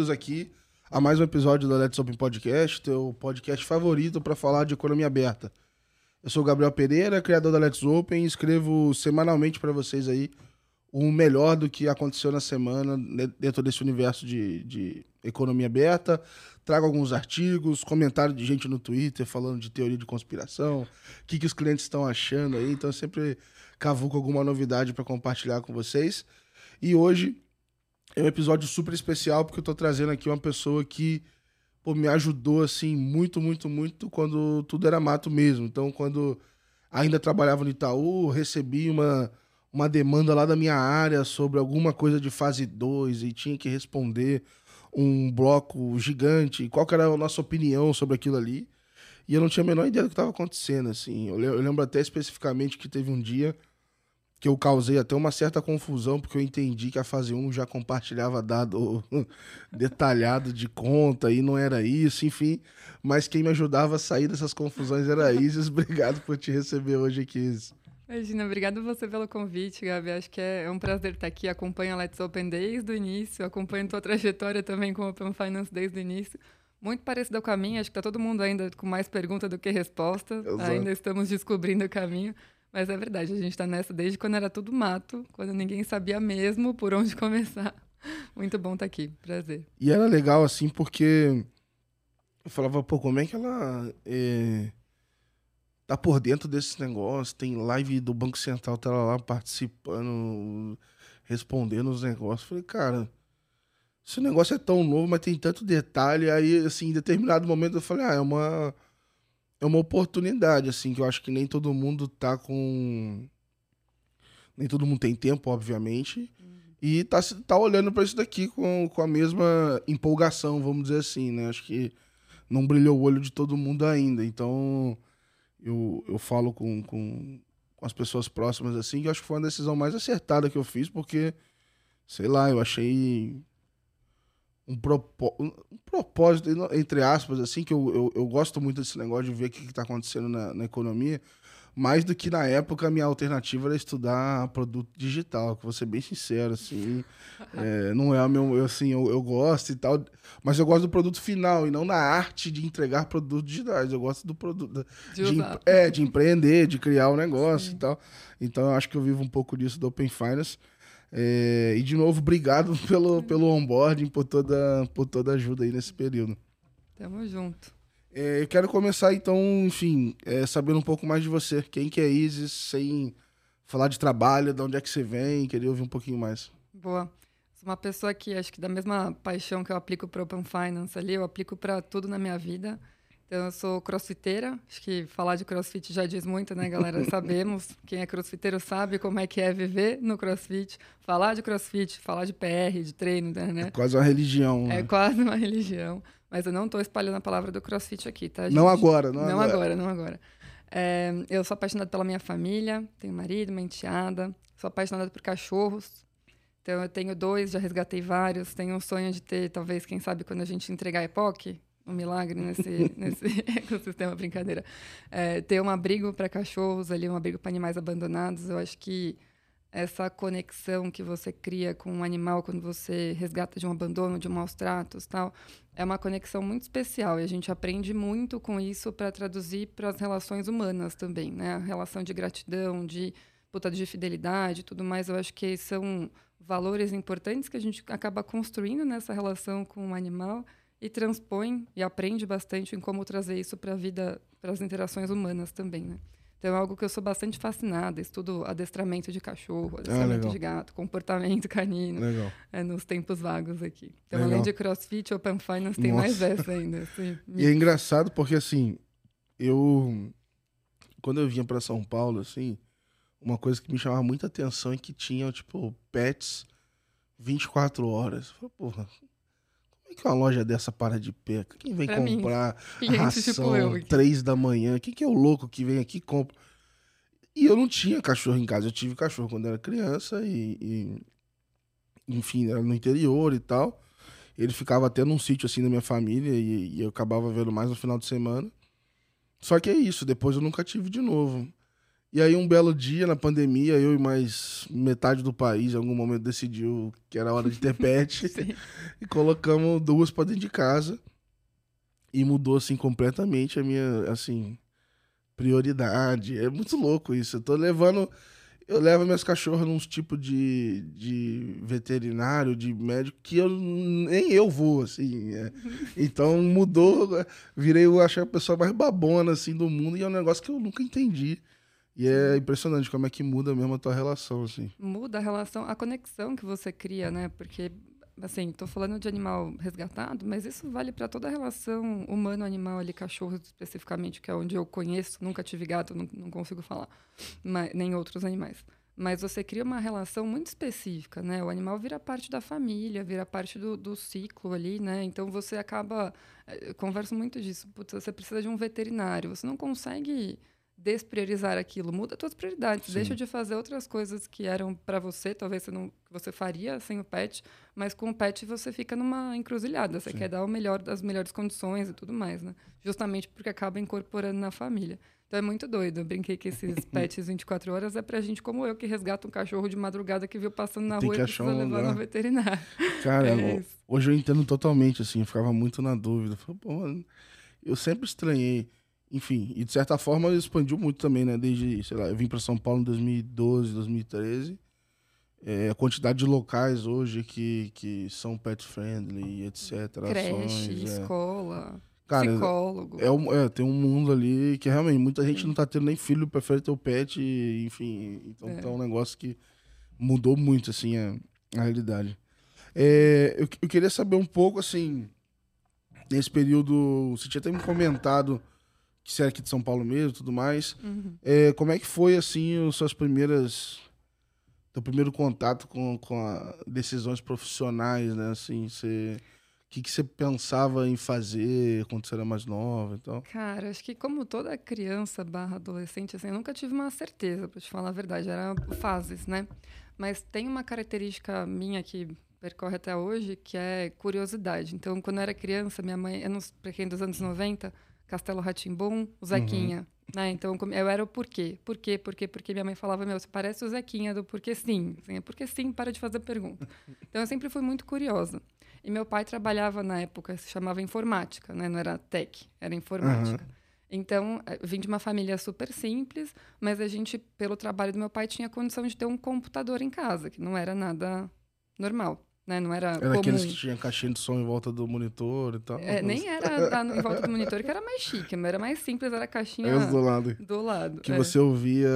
bem-vindos aqui a mais um episódio do Let's Open Podcast, teu podcast favorito para falar de economia aberta. Eu sou o Gabriel Pereira, criador da Let's Open, e escrevo semanalmente para vocês aí o melhor do que aconteceu na semana dentro desse universo de, de economia aberta. Trago alguns artigos, comentários de gente no Twitter falando de teoria de conspiração, o que, que os clientes estão achando aí. Então, sempre cavuco alguma novidade para compartilhar com vocês. E hoje é um episódio super especial porque eu estou trazendo aqui uma pessoa que pô, me ajudou assim muito, muito, muito quando tudo era mato mesmo. Então, quando ainda trabalhava no Itaú, recebi uma uma demanda lá da minha área sobre alguma coisa de fase 2 e tinha que responder um bloco gigante, qual era a nossa opinião sobre aquilo ali. E eu não tinha a menor ideia do que estava acontecendo, assim. Eu, lembro até especificamente que teve um dia que eu causei até uma certa confusão, porque eu entendi que a fase 1 já compartilhava dado detalhado de conta e não era isso, enfim. Mas quem me ajudava a sair dessas confusões era a Isis. Obrigado por te receber hoje aqui, Isis. Imagina, obrigado você pelo convite, Gabi. Acho que é um prazer estar aqui. Acompanho a Let's Open desde o início, acompanho tua trajetória também com o Open Finance desde o início. Muito parecido com a minha, acho que está todo mundo ainda com mais pergunta do que resposta. Exato. Ainda estamos descobrindo o caminho. Mas é verdade, a gente está nessa desde quando era tudo mato, quando ninguém sabia mesmo por onde começar. Muito bom estar aqui, prazer. E era legal, assim, porque eu falava, pô, como é que ela. É tá por dentro desse negócio, tem live do Banco Central, tá lá participando, respondendo os negócios. Falei, cara, esse negócio é tão novo, mas tem tanto detalhe. Aí, assim, em determinado momento eu falei, ah, é uma, é uma oportunidade, assim, que eu acho que nem todo mundo tá com. Nem todo mundo tem tempo, obviamente. Uhum. E tá, tá olhando para isso daqui com, com a mesma empolgação, vamos dizer assim, né? Acho que não brilhou o olho de todo mundo ainda. Então eu, eu falo com, com, com as pessoas próximas assim, que eu acho que foi uma decisão mais acertada que eu fiz, porque, sei lá, eu achei um, propó um propósito, entre aspas, assim, que eu, eu, eu, gosto muito desse negócio de ver o que está acontecendo na, na economia. Mais do que na época a minha alternativa era estudar produto digital, que vou ser bem sincero, assim, é, não é o meu, eu, assim, eu, eu, gosto e tal, mas eu gosto do produto final e não na arte de entregar produtos digitais, eu gosto do produto, de, de é, de empreender, de criar o um negócio Sim. e tal, então eu acho que eu vivo um pouco disso do Open Finance, é, e de novo, obrigado pelo, pelo onboarding, por toda, por toda a ajuda aí nesse período. Tamo junto. É, eu quero começar, então, enfim, é, sabendo um pouco mais de você. Quem que é Isis, sem falar de trabalho, de onde é que você vem, queria ouvir um pouquinho mais. Boa. Sou uma pessoa que, acho que da mesma paixão que eu aplico para Open Finance ali, eu aplico para tudo na minha vida. Então, eu sou crossfiteira. Acho que falar de crossfit já diz muito, né, galera? Sabemos. Quem é crossfiteiro sabe como é que é viver no crossfit. Falar de crossfit, falar de PR, de treino, né? É quase uma religião. É né? quase uma religião. Mas eu não estou espalhando a palavra do crossfit aqui, tá? Gente? Não agora, não, não agora. agora. Não agora, é, eu sou apaixonada pela minha família, tenho marido, uma enteada, sou apaixonada por cachorros. Então eu tenho dois, já resgatei vários. Tenho um sonho de ter, talvez, quem sabe, quando a gente entregar a EPOC, um milagre nesse, nesse ecossistema, brincadeira. É, ter um abrigo para cachorros ali, um abrigo para animais abandonados. Eu acho que essa conexão que você cria com um animal quando você resgata de um abandono, de um maus tratos, tal, é uma conexão muito especial e a gente aprende muito com isso para traduzir para as relações humanas também, né? A relação de gratidão, de puta de fidelidade, tudo mais. Eu acho que são valores importantes que a gente acaba construindo nessa relação com o animal e transpõe e aprende bastante em como trazer isso para a vida, para as interações humanas também, né? Então é algo que eu sou bastante fascinada. Estudo adestramento de cachorro, ah, adestramento ah, de gato, comportamento canino. Legal. É, nos tempos vagos aqui. Então, legal. além de crossfit, Open Finance tem Nossa. mais essa ainda. Assim, e é engraçado porque, assim, eu. Quando eu vinha para São Paulo, assim, uma coisa que me chamava muita atenção é que tinha, tipo, pets 24 horas. Eu falei, porra, como é que uma loja dessa para de pé? Quem vem pra comprar mim, ração tipo três da manhã? Quem que é o louco que vem aqui e compra? E eu não tinha cachorro em casa. Eu tive cachorro quando era criança e, e enfim, era no interior e tal. Ele ficava até num sítio assim da minha família e, e, eu acabava vendo mais no final de semana. Só que é isso, depois eu nunca tive de novo. E aí, um belo dia, na pandemia, eu e mais metade do país, em algum momento, decidiu que era hora de ter pet. e colocamos duas pra dentro de casa. E mudou, assim, completamente a minha, assim, prioridade. É muito louco isso. Eu tô levando eu levo minhas cachorras num tipo de, de veterinário, de médico, que eu nem eu vou, assim. É. Então mudou, virei, eu acho a pessoa mais babona, assim, do mundo, e é um negócio que eu nunca entendi. E é impressionante como é que muda mesmo a tua relação, assim. Muda a relação, a conexão que você cria, né? Porque assim, estou falando de animal resgatado, mas isso vale para toda a relação humano-animal ali, cachorro especificamente, que é onde eu conheço, nunca tive gato, não, não consigo falar, mas, nem outros animais. Mas você cria uma relação muito específica, né? O animal vira parte da família, vira parte do, do ciclo ali, né? Então você acaba. Eh, eu converso muito disso. Putz, você precisa de um veterinário. Você não consegue despriorizar aquilo, muda suas prioridades, Sim. deixa de fazer outras coisas que eram para você, talvez você não você faria sem o pet, mas com o pet você fica numa encruzilhada, você Sim. quer dar o melhor das melhores condições e tudo mais, né? Justamente porque acaba incorporando na família. Então é muito doido. Eu brinquei que esses pets 24 horas é pra gente como eu que resgata um cachorro de madrugada que viu passando na Tem rua e precisa um levar no veterinário. Cara, é hoje eu entendo totalmente assim, eu ficava muito na dúvida. Falei, pô, eu sempre estranhei enfim, e de certa forma expandiu muito também, né? Desde, sei lá, eu vim para São Paulo em 2012, 2013. É, a quantidade de locais hoje que, que são pet friendly, etc. Creche, ações, é. escola, Cara, psicólogo. É, é, tem um mundo ali que realmente muita gente não tá tendo nem filho, prefere ter o pet, enfim. Então é. tá um negócio que mudou muito, assim, a, a realidade. É, eu, eu queria saber um pouco, assim, nesse período, você tinha até me comentado que você é aqui de São Paulo mesmo tudo mais. Uhum. É, como é que foi, assim, as suas primeiras... Teu primeiro contato com, com decisões profissionais, né? Assim, você... O que, que você pensava em fazer quando você era mais nova e tal? Cara, acho que como toda criança barra adolescente, assim, eu nunca tive uma certeza, pra te falar a verdade. Era fases, né? Mas tem uma característica minha que percorre até hoje, que é curiosidade. Então, quando eu era criança, minha mãe, eu não, pra quem dos anos 90, Castelo Ratimbum, o Zequinha. Uhum. Né? Então, eu era o porquê. Por quê? Porque, minha mãe falava, meu, você parece o Zequinha do porquê sim. Assim, é porque sim, para de fazer pergunta. Então, eu sempre fui muito curiosa. E meu pai trabalhava na época, se chamava informática, né? Não era tech, era informática. Uhum. Então, eu vim de uma família super simples, mas a gente, pelo trabalho do meu pai, tinha condição de ter um computador em casa, que não era nada normal né? Não era, era comum. aqueles que tinham caixinha de som em volta do monitor e tal. É, nem era em volta do monitor que era mais chique, mas era mais simples, era a caixinha é do lado. Do lado. Que é. você ouvia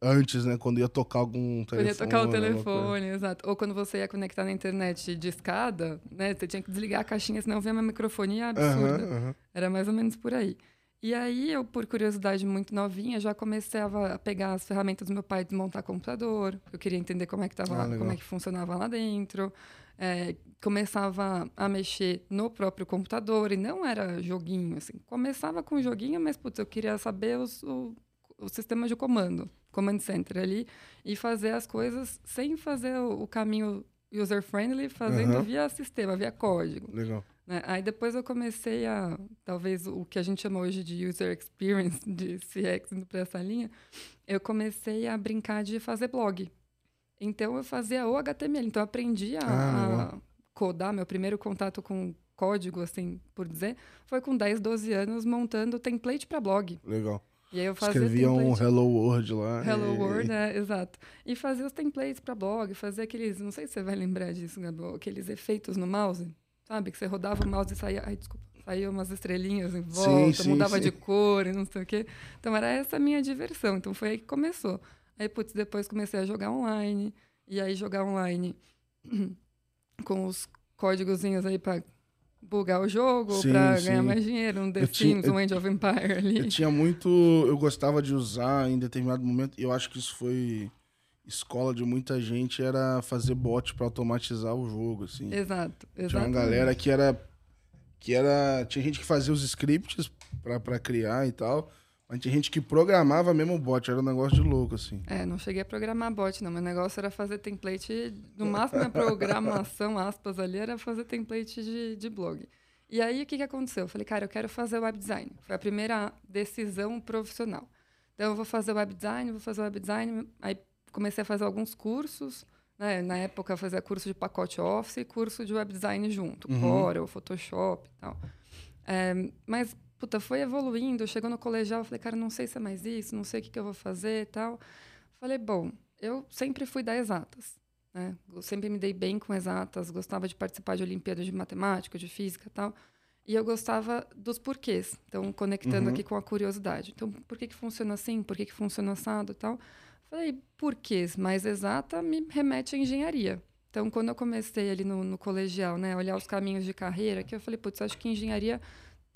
antes, né? Quando ia tocar algum telefone. Quando ia tocar o telefone, exato. Ou quando você ia conectar na internet de escada, né? Você tinha que desligar a caixinha, senão via uma microfonia absurda. Uhum, uhum. Era mais ou menos por aí. E aí, eu, por curiosidade muito novinha, já comecei a pegar as ferramentas do meu pai desmontar computador. Eu queria entender como é que, tava, ah, como é que funcionava lá dentro. É, começava a mexer no próprio computador e não era joguinho, assim. Começava com joguinho, mas, putz, eu queria saber os, o, o sistema de comando, command center ali, e fazer as coisas sem fazer o, o caminho user-friendly, fazendo uhum. via sistema, via código. Legal. Né? Aí depois eu comecei a, talvez o que a gente chama hoje de user experience, de CX indo para essa linha, eu comecei a brincar de fazer blog. Então eu fazia o HTML, então eu aprendi a, ah, a codar, meu primeiro contato com código, assim, por dizer, foi com 10, 12 anos montando template para blog. Legal. E aí eu fazia Escrevia um Hello World lá. Hello e... World, é, exato. E fazia os templates para blog, fazia aqueles, não sei se você vai lembrar disso, Gabriel, aqueles efeitos no mouse. Sabe? Que você rodava o mouse e saía. Ai, desculpa. Saía umas estrelinhas em volta, sim, sim, mudava sim. de cor e não sei o quê. Então era essa a minha diversão. Então foi aí que começou. Aí, putz, depois comecei a jogar online. E aí jogar online com os códigozinhos aí para bugar o jogo, para ganhar mais dinheiro, um The eu Sims, tinha, um Age of Empire ali. Eu tinha muito. Eu gostava de usar em determinado momento. Eu acho que isso foi escola de muita gente era fazer bot para automatizar o jogo, assim. Exato, exato. Tinha uma galera que era que era tinha gente que fazia os scripts para criar e tal. Mas tinha gente que programava mesmo o bot, era um negócio de louco, assim. É, não cheguei a programar bot, não. Meu negócio era fazer template. No máximo, a programação, aspas, ali, era fazer template de, de blog. E aí, o que, que aconteceu? Eu falei, cara, eu quero fazer web design. Foi a primeira decisão profissional. Então, eu vou fazer web design, vou fazer web design. Aí comecei a fazer alguns cursos. Né? Na época, fazia curso de pacote Office e curso de web design junto. Uhum. Corel, Photoshop e tal. É, mas, puta, foi evoluindo. Chegou no colegial, eu falei, cara, não sei se é mais isso, não sei o que, que eu vou fazer e tal. Falei, bom, eu sempre fui da exatas. Né? Eu sempre me dei bem com exatas, gostava de participar de Olimpíadas de Matemática, de Física e tal. E eu gostava dos porquês. Então, conectando Uhum. aqui com a curiosidade. Então, por que, que funciona assim? Por que, que funciona assado e tal? Falei, porquês mais exata me remete à engenharia. Então, quando eu comecei ali no, no colegial, né, olhar os caminhos de carreira, que eu falei, putz, acho que engenharia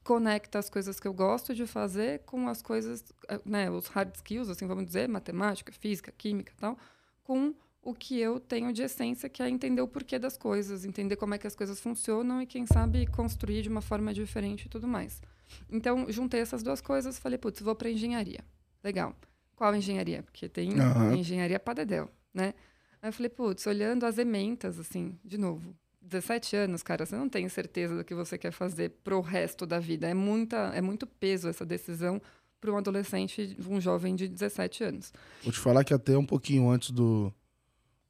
conecta as coisas que eu gosto de fazer com as coisas, né, os hard skills, assim, vamos dizer, matemática, física, química tal, com o que eu tenho de essência, que é entender o porquê das coisas, entender como é que as coisas funcionam e, quem sabe, construir de uma forma diferente e tudo mais. Então, juntei essas duas coisas, falei, putz, vou para engenharia. Legal. Qual engenharia? Porque tem Aham. engenharia padedel, né? Aí eu falei, putz, olhando as ementas, assim, de novo, 17 anos, cara, você não tem certeza do que você quer fazer pro resto da vida. É, muita, é muito peso essa decisão para um adolescente, um jovem de 17 anos. Vou te falar que até um pouquinho antes do,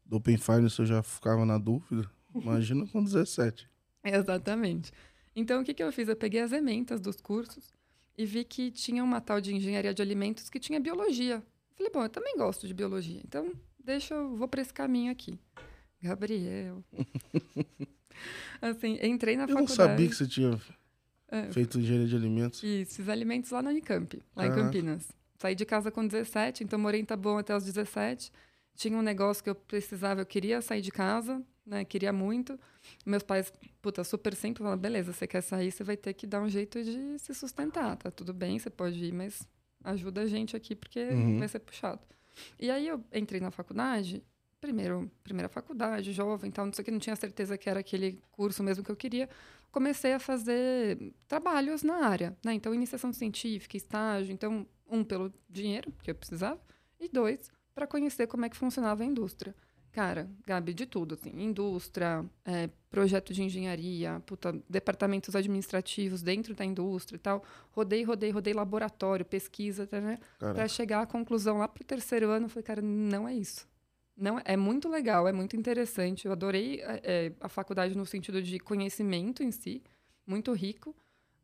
do Open Finance eu já ficava na dúvida. Imagina com 17. Exatamente. Então, o que, que eu fiz? Eu peguei as ementas dos cursos e vi que tinha uma tal de engenharia de alimentos que tinha biologia. Falei, bom, eu também gosto de biologia, então deixa eu vou para esse caminho aqui. Gabriel. assim, entrei na Eu não faculdade. sabia que você tinha É, feito engenharia de alimentos. Isso, fiz alimentos lá na Unicamp, lá em Caraca. Campinas. Saí de casa com 17, então morei em Taboão até os 17. Tinha um negócio que eu precisava, eu queria sair de casa, né? Queria muito. Meus pais, puta, super simples, falaram, beleza, você quer sair, você vai ter que dar um jeito de se sustentar, tá tudo bem, você pode ir, mas ajuda a gente aqui, porque Uhum. vai ser puxado. E aí eu entrei na faculdade, primeiro, primeira faculdade, jovem, tal, não sei o que, não tinha certeza que era aquele curso mesmo que eu queria. Comecei a fazer trabalhos na área, né? Então, iniciação científica, estágio. Então, um, pelo dinheiro, que eu precisava, e dois, para conhecer como é que funcionava a indústria. Cara, Gabi, de tudo, assim, indústria, é, projeto de engenharia, puta, departamentos administrativos dentro da indústria e tal. Rodei, rodei, rodei laboratório, pesquisa, tá, né? Para chegar à conclusão lá pro terceiro ano, eu falei, cara, não é isso. Não, é muito legal, é muito interessante. Eu adorei é, é, a faculdade no sentido de conhecimento em si, muito rico,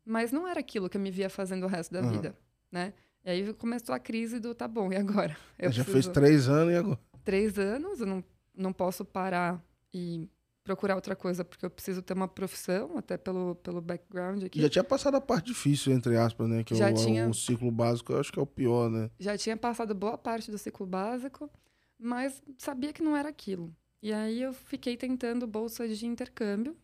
mas não era aquilo que eu me via fazendo o resto da Aham. vida, né? E aí começou a crise do, tá bom, e agora? Eu já preciso- fez três anos e agora? três anos, eu não, não posso parar e procurar outra coisa, porque eu preciso ter uma profissão, até pelo, pelo background aqui. Já tinha passado a parte difícil, entre aspas, né? Que é Já o, tinha. o ciclo básico, eu acho que é o pior, né? já tinha passado boa parte do ciclo básico, mas sabia que não era aquilo. E aí eu fiquei tentando bolsas de intercâmbio,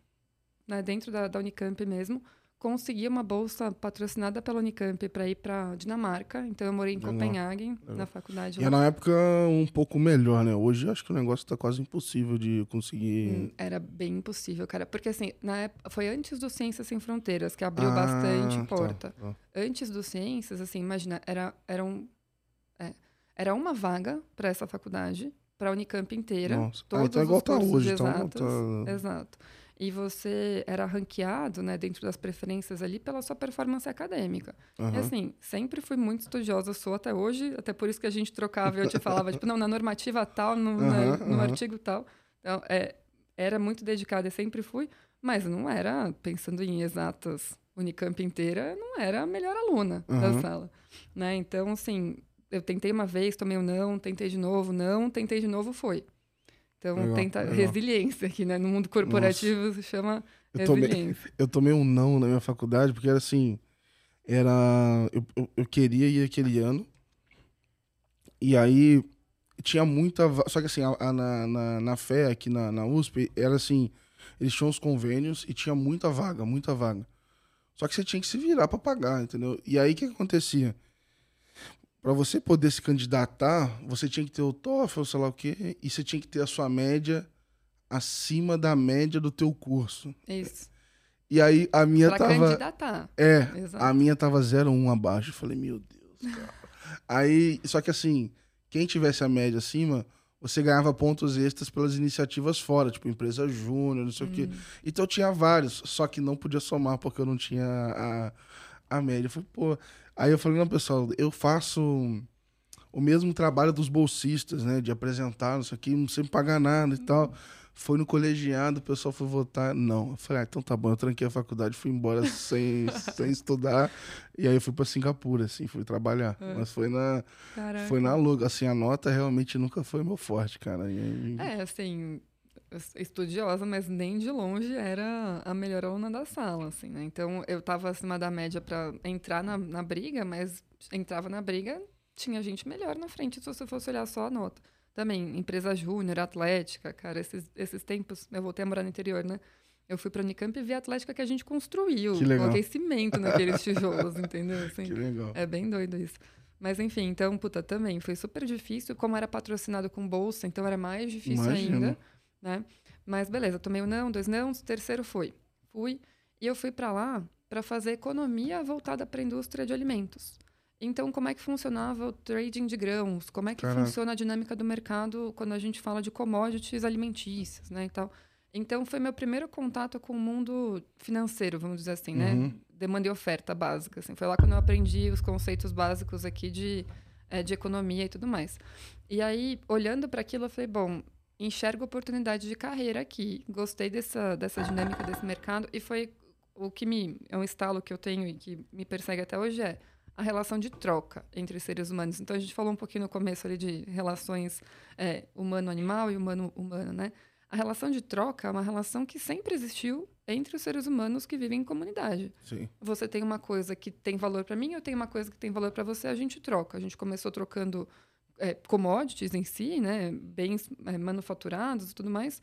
né, dentro da, da Unicamp mesmo. Consegui uma bolsa patrocinada pela Unicamp para ir para Dinamarca. Então eu morei em Copenhague, legal. na faculdade E é lá. na época um pouco melhor, né? Hoje acho que o negócio tá quase impossível de conseguir. Hum, Era bem impossível, cara. Porque assim, na época, foi antes do Ciências Sem Fronteiras que abriu Ah, bastante tá, porta. tá. antes do Ciências, assim, imagina, era, era, um, é, era uma vaga para essa faculdade, para a Unicamp inteira. Nossa. Ah, Todos então é igual os tá hoje, de então exatas. tá- Exato. E você era ranqueado, né, dentro das preferências ali, pela sua performance acadêmica. E Aham. assim, sempre fui muito estudiosa, sou até hoje, até por isso que a gente trocava e eu te falava, tipo, não, na normativa tal, no, na- Aham, no aham. artigo tal. Então, é, era muito dedicada e sempre fui, mas não era, pensando em exatas Unicamp inteira, não era a melhor aluna da sala. Né? Então, assim, eu tentei uma vez, tomei um não, tentei de novo, não, tentei de novo, foi. Então, Legal, tenta legal. resiliência aqui, né? No mundo corporativo se chama Eu tomei, resiliência. eu tomei um não na minha faculdade, porque era assim. Era. Eu, eu, eu queria ir aquele ano. E aí tinha muita. Só que assim, a, a- na, na, na fé aqui na, na USP, era assim. Eles tinham os convênios e tinha muita vaga, muita vaga. Só que você tinha que se virar pra pagar, entendeu? E aí o que, que acontecia? Pra você poder se candidatar, você tinha que ter o TOEFL, sei lá o quê, e você tinha que ter a sua média acima da média do teu curso. Isso. E aí a minha Pra tava. candidatar. É, Exato. a minha tava 0,1 abaixo. Eu falei, meu Deus, cara. aí, só que assim, quem tivesse a média acima, você ganhava pontos extras pelas iniciativas fora, tipo empresa júnior, não sei o quê. Hum. Então tinha vários, só que não podia somar porque eu não tinha a, a média. Eu falei, pô. Aí eu falei, não, pessoal, eu faço. o mesmo trabalho dos bolsistas, né? De apresentar, isso aqui, sem pagar nada e tal. Foi no colegiado, o pessoal foi votar. Não. Eu falei, ah, então tá bom. Eu tranquei a faculdade, fui embora sem, sem estudar. E aí eu fui pra Singapura, assim, fui trabalhar. É. Mas foi na, Caraca. foi na luga. Assim, a nota realmente nunca foi meu forte, cara. Aí- É, assim, estudiosa, mas nem de longe era a melhor aluna da sala, assim, né? Então, eu tava acima da média para entrar na, na briga, mas entrava na briga, tinha gente melhor na frente, se você fosse olhar só a nota. Também, empresa júnior, atlética, cara, esses, esses tempos, eu voltei a morar no interior, né? Eu fui pra Unicamp e vi a atlética que a gente construiu. Que legal. Coloquei cimento naqueles tijolos, entendeu? Assim, Que legal. é bem doido isso. Mas enfim, então, puta, também foi super difícil. Como era patrocinado com bolsa, então era mais difícil Imagino. ainda, né? Mas beleza, tomei um não, dois não, terceiro foi. Fui. E eu fui para lá para fazer economia voltada para a indústria de alimentos. Então, como é que funcionava o trading de grãos? Como é que Caraca. funciona a dinâmica do mercado quando a gente fala de commodities alimentícias, né, e tal. Então, foi meu primeiro contato com o mundo financeiro, vamos dizer assim, né? Uhum. Demanda e oferta básica. Assim. Foi lá quando eu aprendi os conceitos básicos aqui de, eh, de economia e tudo mais. E aí, olhando para aquilo, eu falei, bom, enxergo oportunidade de carreira aqui. Gostei dessa, dessa dinâmica desse mercado e foi o que me é um estalo que eu tenho e que me persegue até hoje é a relação de troca entre seres humanos. Então a gente falou um pouquinho no começo ali de relações é, humano-animal e humano-humano, né? A relação de troca é uma relação que sempre existiu entre os seres humanos que vivem em comunidade. Sim. Você tem uma coisa que tem valor para mim, eu tenho uma coisa que tem valor para você, a gente troca. A gente começou trocando é, commodities em si, né, bens é, manufaturados e tudo mais.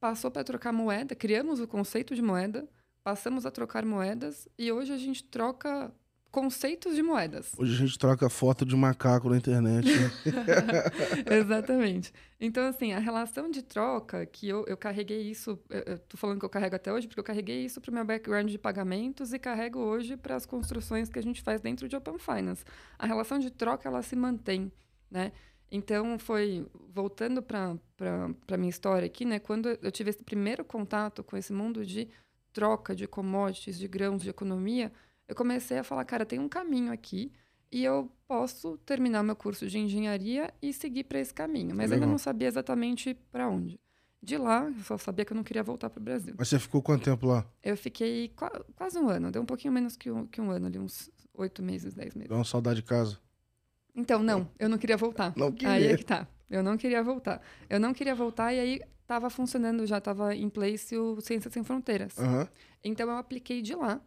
Passou para trocar moeda, criamos o conceito de moeda, passamos a trocar moedas e hoje a gente troca conceitos de moedas. Hoje a gente troca foto de macaco na internet. né? Exatamente. Então, assim, a relação de troca, que eu, eu carreguei isso, eu, eu tô falando que eu carrego até hoje, porque eu carreguei isso para o meu background de pagamentos e carrego hoje para as construções que a gente faz dentro de Open Finance. A relação de troca, ela se mantém, né? Então, foi, voltando para a minha história aqui, né? Quando eu tive esse primeiro contato com esse mundo de troca de commodities, de grãos, de economia, eu comecei a falar, cara, tem um caminho aqui e eu posso terminar meu curso de engenharia e seguir para esse caminho. Mas ainda Legal. não sabia exatamente para onde. De lá, eu só sabia que eu não queria voltar para o Brasil. Mas você ficou quanto tempo lá? Eu fiquei qua- quase um ano, deu um pouquinho menos que um, que um ano, ali, uns oito meses, dez meses. Deu uma saudade de casa? Então, não, eu não queria voltar. Não Aí queria. é que tá. Eu não queria voltar. Eu não queria voltar e aí estava funcionando, já estava em place o Ciências Sem Fronteiras. Aham. Então eu apliquei de lá,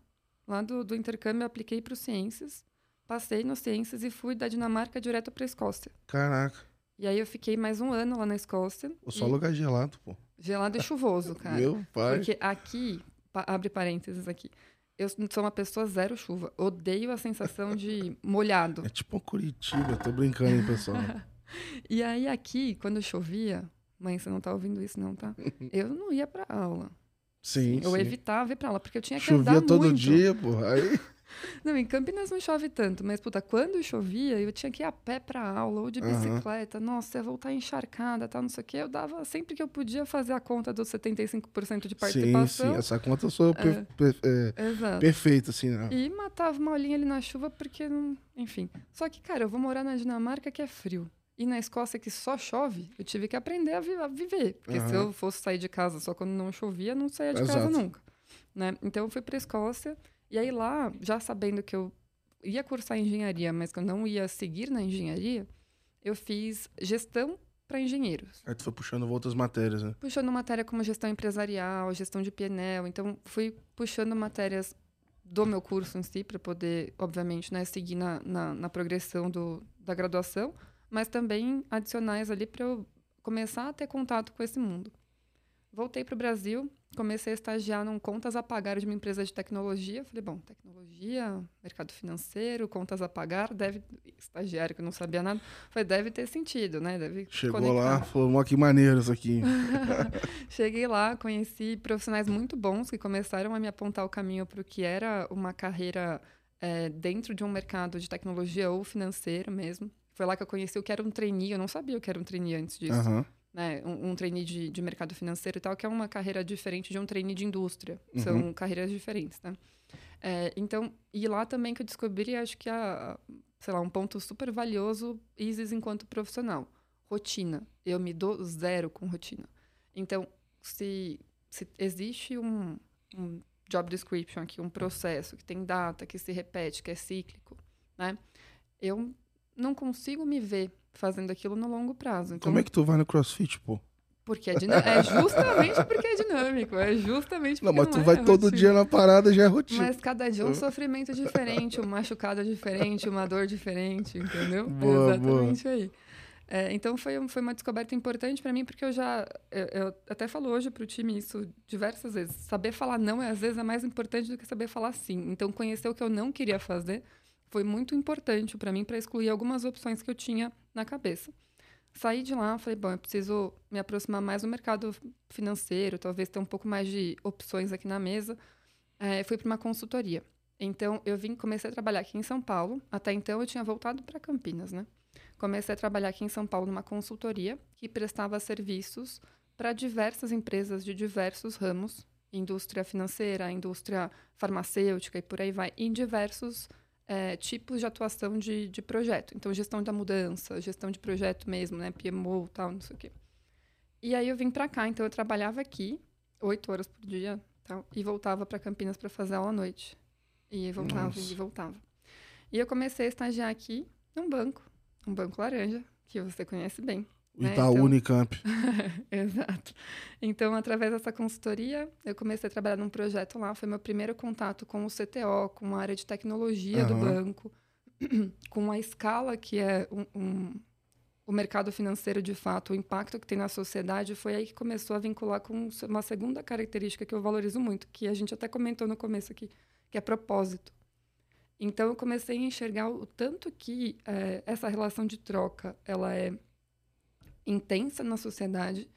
lá do, do intercâmbio, eu apliquei para o Ciências, passei no Ciências e fui da Dinamarca direto para a Escócia. Caraca. E aí eu fiquei mais um ano lá na Escócia. Pô, Só e- lugar gelado, pô. Gelado e chuvoso, cara. Meu pai. Porque aqui, abre parênteses aqui, eu sou uma pessoa zero chuva. Odeio a sensação de molhado. É tipo Curitiba, tô brincando, hein, pessoal. E aí aqui, quando chovia, mãe, você não tá ouvindo isso não, tá? Eu não ia pra aula. Sim, Eu sim. evitava ir pra aula, porque eu tinha que Chovia andar todo muito. dia, pô. Aí, Não, em Campinas não chove tanto, mas, puta, quando chovia, eu tinha que ir a pé pra aula ou de bicicleta. Nossa, ia voltar encharcada, tal, não sei o quê. Eu dava, sempre que eu podia, fazer a conta dos 75% de sim, participação. sim. Essa conta sou per- per- é, perfeita, assim, né? E matava uma olhinha ali na chuva, porque, não... enfim. Só que, cara, eu vou morar na Dinamarca, que é frio. E na Escócia, que só chove, eu tive que aprender a, vi- a viver. Porque se Aham. eu fosse sair de casa só quando não chovia, eu não saía de casa Exato. nunca. Né? Então, eu fui pra Escócia. E aí lá, já sabendo que eu ia cursar engenharia, mas que eu não ia seguir na engenharia, eu fiz gestão para engenheiros. Aí tu foi puxando outras matérias, né? Puxando matéria como gestão empresarial, gestão de PNL. Então, fui puxando matérias do meu curso em si, para poder, obviamente, né, seguir na, na, na progressão do, da graduação, mas também adicionais ali para eu começar a ter contato com esse mundo. Voltei para o Brasil, comecei a estagiar num contas a pagar de uma empresa de tecnologia. Falei, bom, tecnologia, mercado financeiro, contas a pagar, deve. Estagiário que não sabia nada. Falei, deve ter sentido, né? Deve Chegou conectar. lá, falou, "Ó, que maneiro isso aqui. Cheguei lá, conheci profissionais muito bons que começaram a me apontar o caminho para o que era uma carreira eh, dentro de um mercado de tecnologia ou financeiro mesmo. Foi lá que eu conheci o que era um trainee. Eu não sabia o que era um trainee antes disso. Aham. Né? Um, um trainee de, de mercado financeiro e tal, que é uma carreira diferente de um trainee de indústria. Uhum. São carreiras diferentes, né? Eh, então, e lá também que eu descobri, acho que a sei lá, um ponto super valioso, Isis enquanto profissional. Rotina. Eu me dou zero com rotina. Então, se, se existe um, um job description aqui, um processo que tem data, que se repete, que é cíclico, né? Eu não consigo me ver fazendo aquilo no longo prazo. Então, Como é que tu vai no crossfit, pô? Porque é, é justamente porque é dinâmico, é justamente porque Não, mas tu é vai todo rotina. dia na parada, já é rotina. Mas cada dia um sofrimento diferente, um machucado diferente, uma dor diferente, entendeu? Boa, é exatamente aí. É, então foi, foi uma descoberta importante para mim, porque eu já. Eu, eu até falo hoje pro time isso diversas vezes. Saber falar não, é, às vezes, é mais importante do que saber falar sim. Então, conhecer o que eu não queria fazer foi muito importante para mim, para excluir algumas opções que eu tinha na cabeça. Saí de lá, falei, bom, eu preciso me aproximar mais do mercado financeiro, talvez ter um pouco mais de opções aqui na mesa. É, fui para uma consultoria. Então, eu vim, comecei a trabalhar aqui em São Paulo. Até então, eu tinha voltado para Campinas, né? Comecei a trabalhar aqui em São Paulo numa consultoria que prestava serviços para diversas empresas de diversos ramos, indústria financeira, indústria farmacêutica e por aí vai, em diversos eh, tipos de atuação de, de projeto. Então, gestão da mudança, gestão de projeto mesmo, né? PMO, tal, não sei o quê. E aí eu vim para cá, então eu trabalhava aqui oito horas por dia, tal, e voltava para Campinas para fazer aula à noite. E voltava Nossa. e voltava. E eu comecei a estagiar aqui num banco, um banco laranja, que você conhece bem. Né, Itaú então- Unicamp. Exato. Então, através dessa consultoria, eu comecei a trabalhar num projeto lá. Foi meu primeiro contato com o CTO, com a área de tecnologia do Aham. banco, com a escala que é um, um- o mercado financeiro de fato, o impacto que tem na sociedade. Foi aí que começou a vincular com uma segunda característica que eu valorizo muito, que a gente até comentou no começo aqui, que é propósito. Então, eu comecei a enxergar o tanto que eh, essa relação de troca ela é intensa na sociedade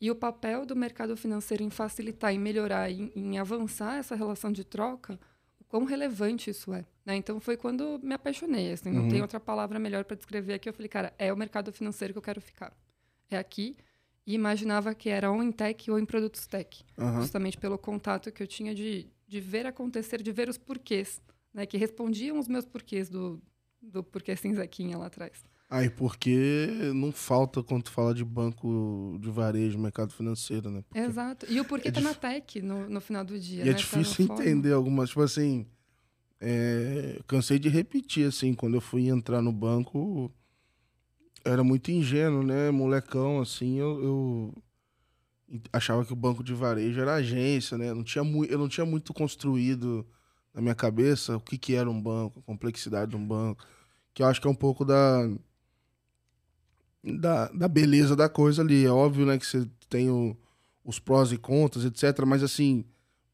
e o papel do mercado financeiro em facilitar, em melhorar, em, em avançar essa relação de troca, o quão relevante isso é. né? Então foi quando me apaixonei, assim, não Uhum. tem outra palavra melhor para descrever aqui. Eu falei, cara, é o mercado financeiro que eu quero ficar. É aqui. E imaginava que era ou em tech ou em produtos tech Aham. justamente pelo contato que eu tinha de, de ver acontecer, de ver os porquês, né? Que respondiam os meus porquês do, do porquê cinzaquinha lá atrás. Aí, porque não falta quando tu fala de banco de varejo, mercado financeiro, né? Porque- Exato. E o porquê é tá dif- na tech no, no final do dia, E é né? Tá na difícil forma. entender algumas, tipo assim, é, cansei de repetir, assim, quando eu fui entrar no banco, era muito ingênuo, né, molecão, assim, eu, eu achava que o banco de varejo era agência, né, não tinha eu não tinha muito construído na minha cabeça o que que era um banco, a complexidade de um banco, que eu acho que é um pouco da da, da beleza da coisa ali, é óbvio, né, que você tem o- os prós e contras, etc, mas assim,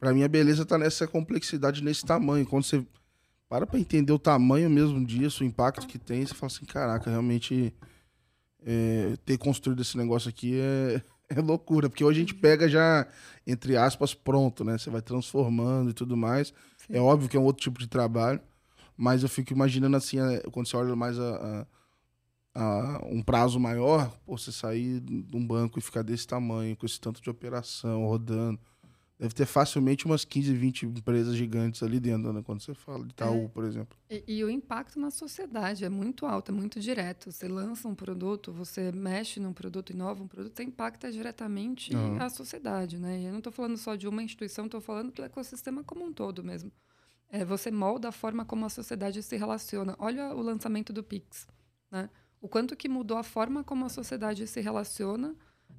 Pra mim, a beleza tá nessa complexidade, nesse tamanho. Quando você para pra entender o tamanho mesmo disso, o impacto que tem, você fala assim: caraca, realmente é, ter construído esse negócio aqui é, é loucura. Porque hoje a gente pega já, entre aspas, pronto, né? Você vai transformando e tudo mais. Sim. É óbvio que é um outro tipo de trabalho, mas eu fico imaginando assim, é, quando você olha mais a, a- a um prazo maior, pô, você sair de um banco e ficar desse tamanho, com esse tanto de operação rodando. Deve ter facilmente umas 15, 20 empresas gigantes ali dentro, né? Quando você fala de Itaú, É. por exemplo. E, e o impacto na sociedade é muito alto, é muito direto. Você lança um produto, você mexe num produto, inova um produto, você impacta diretamente Aham. a sociedade, né? E eu não estou falando só de uma instituição, estou falando do ecossistema como um todo mesmo. É, você molda a forma como a sociedade se relaciona. Olha o lançamento do Pix, né? O quanto que mudou a forma como a sociedade se relaciona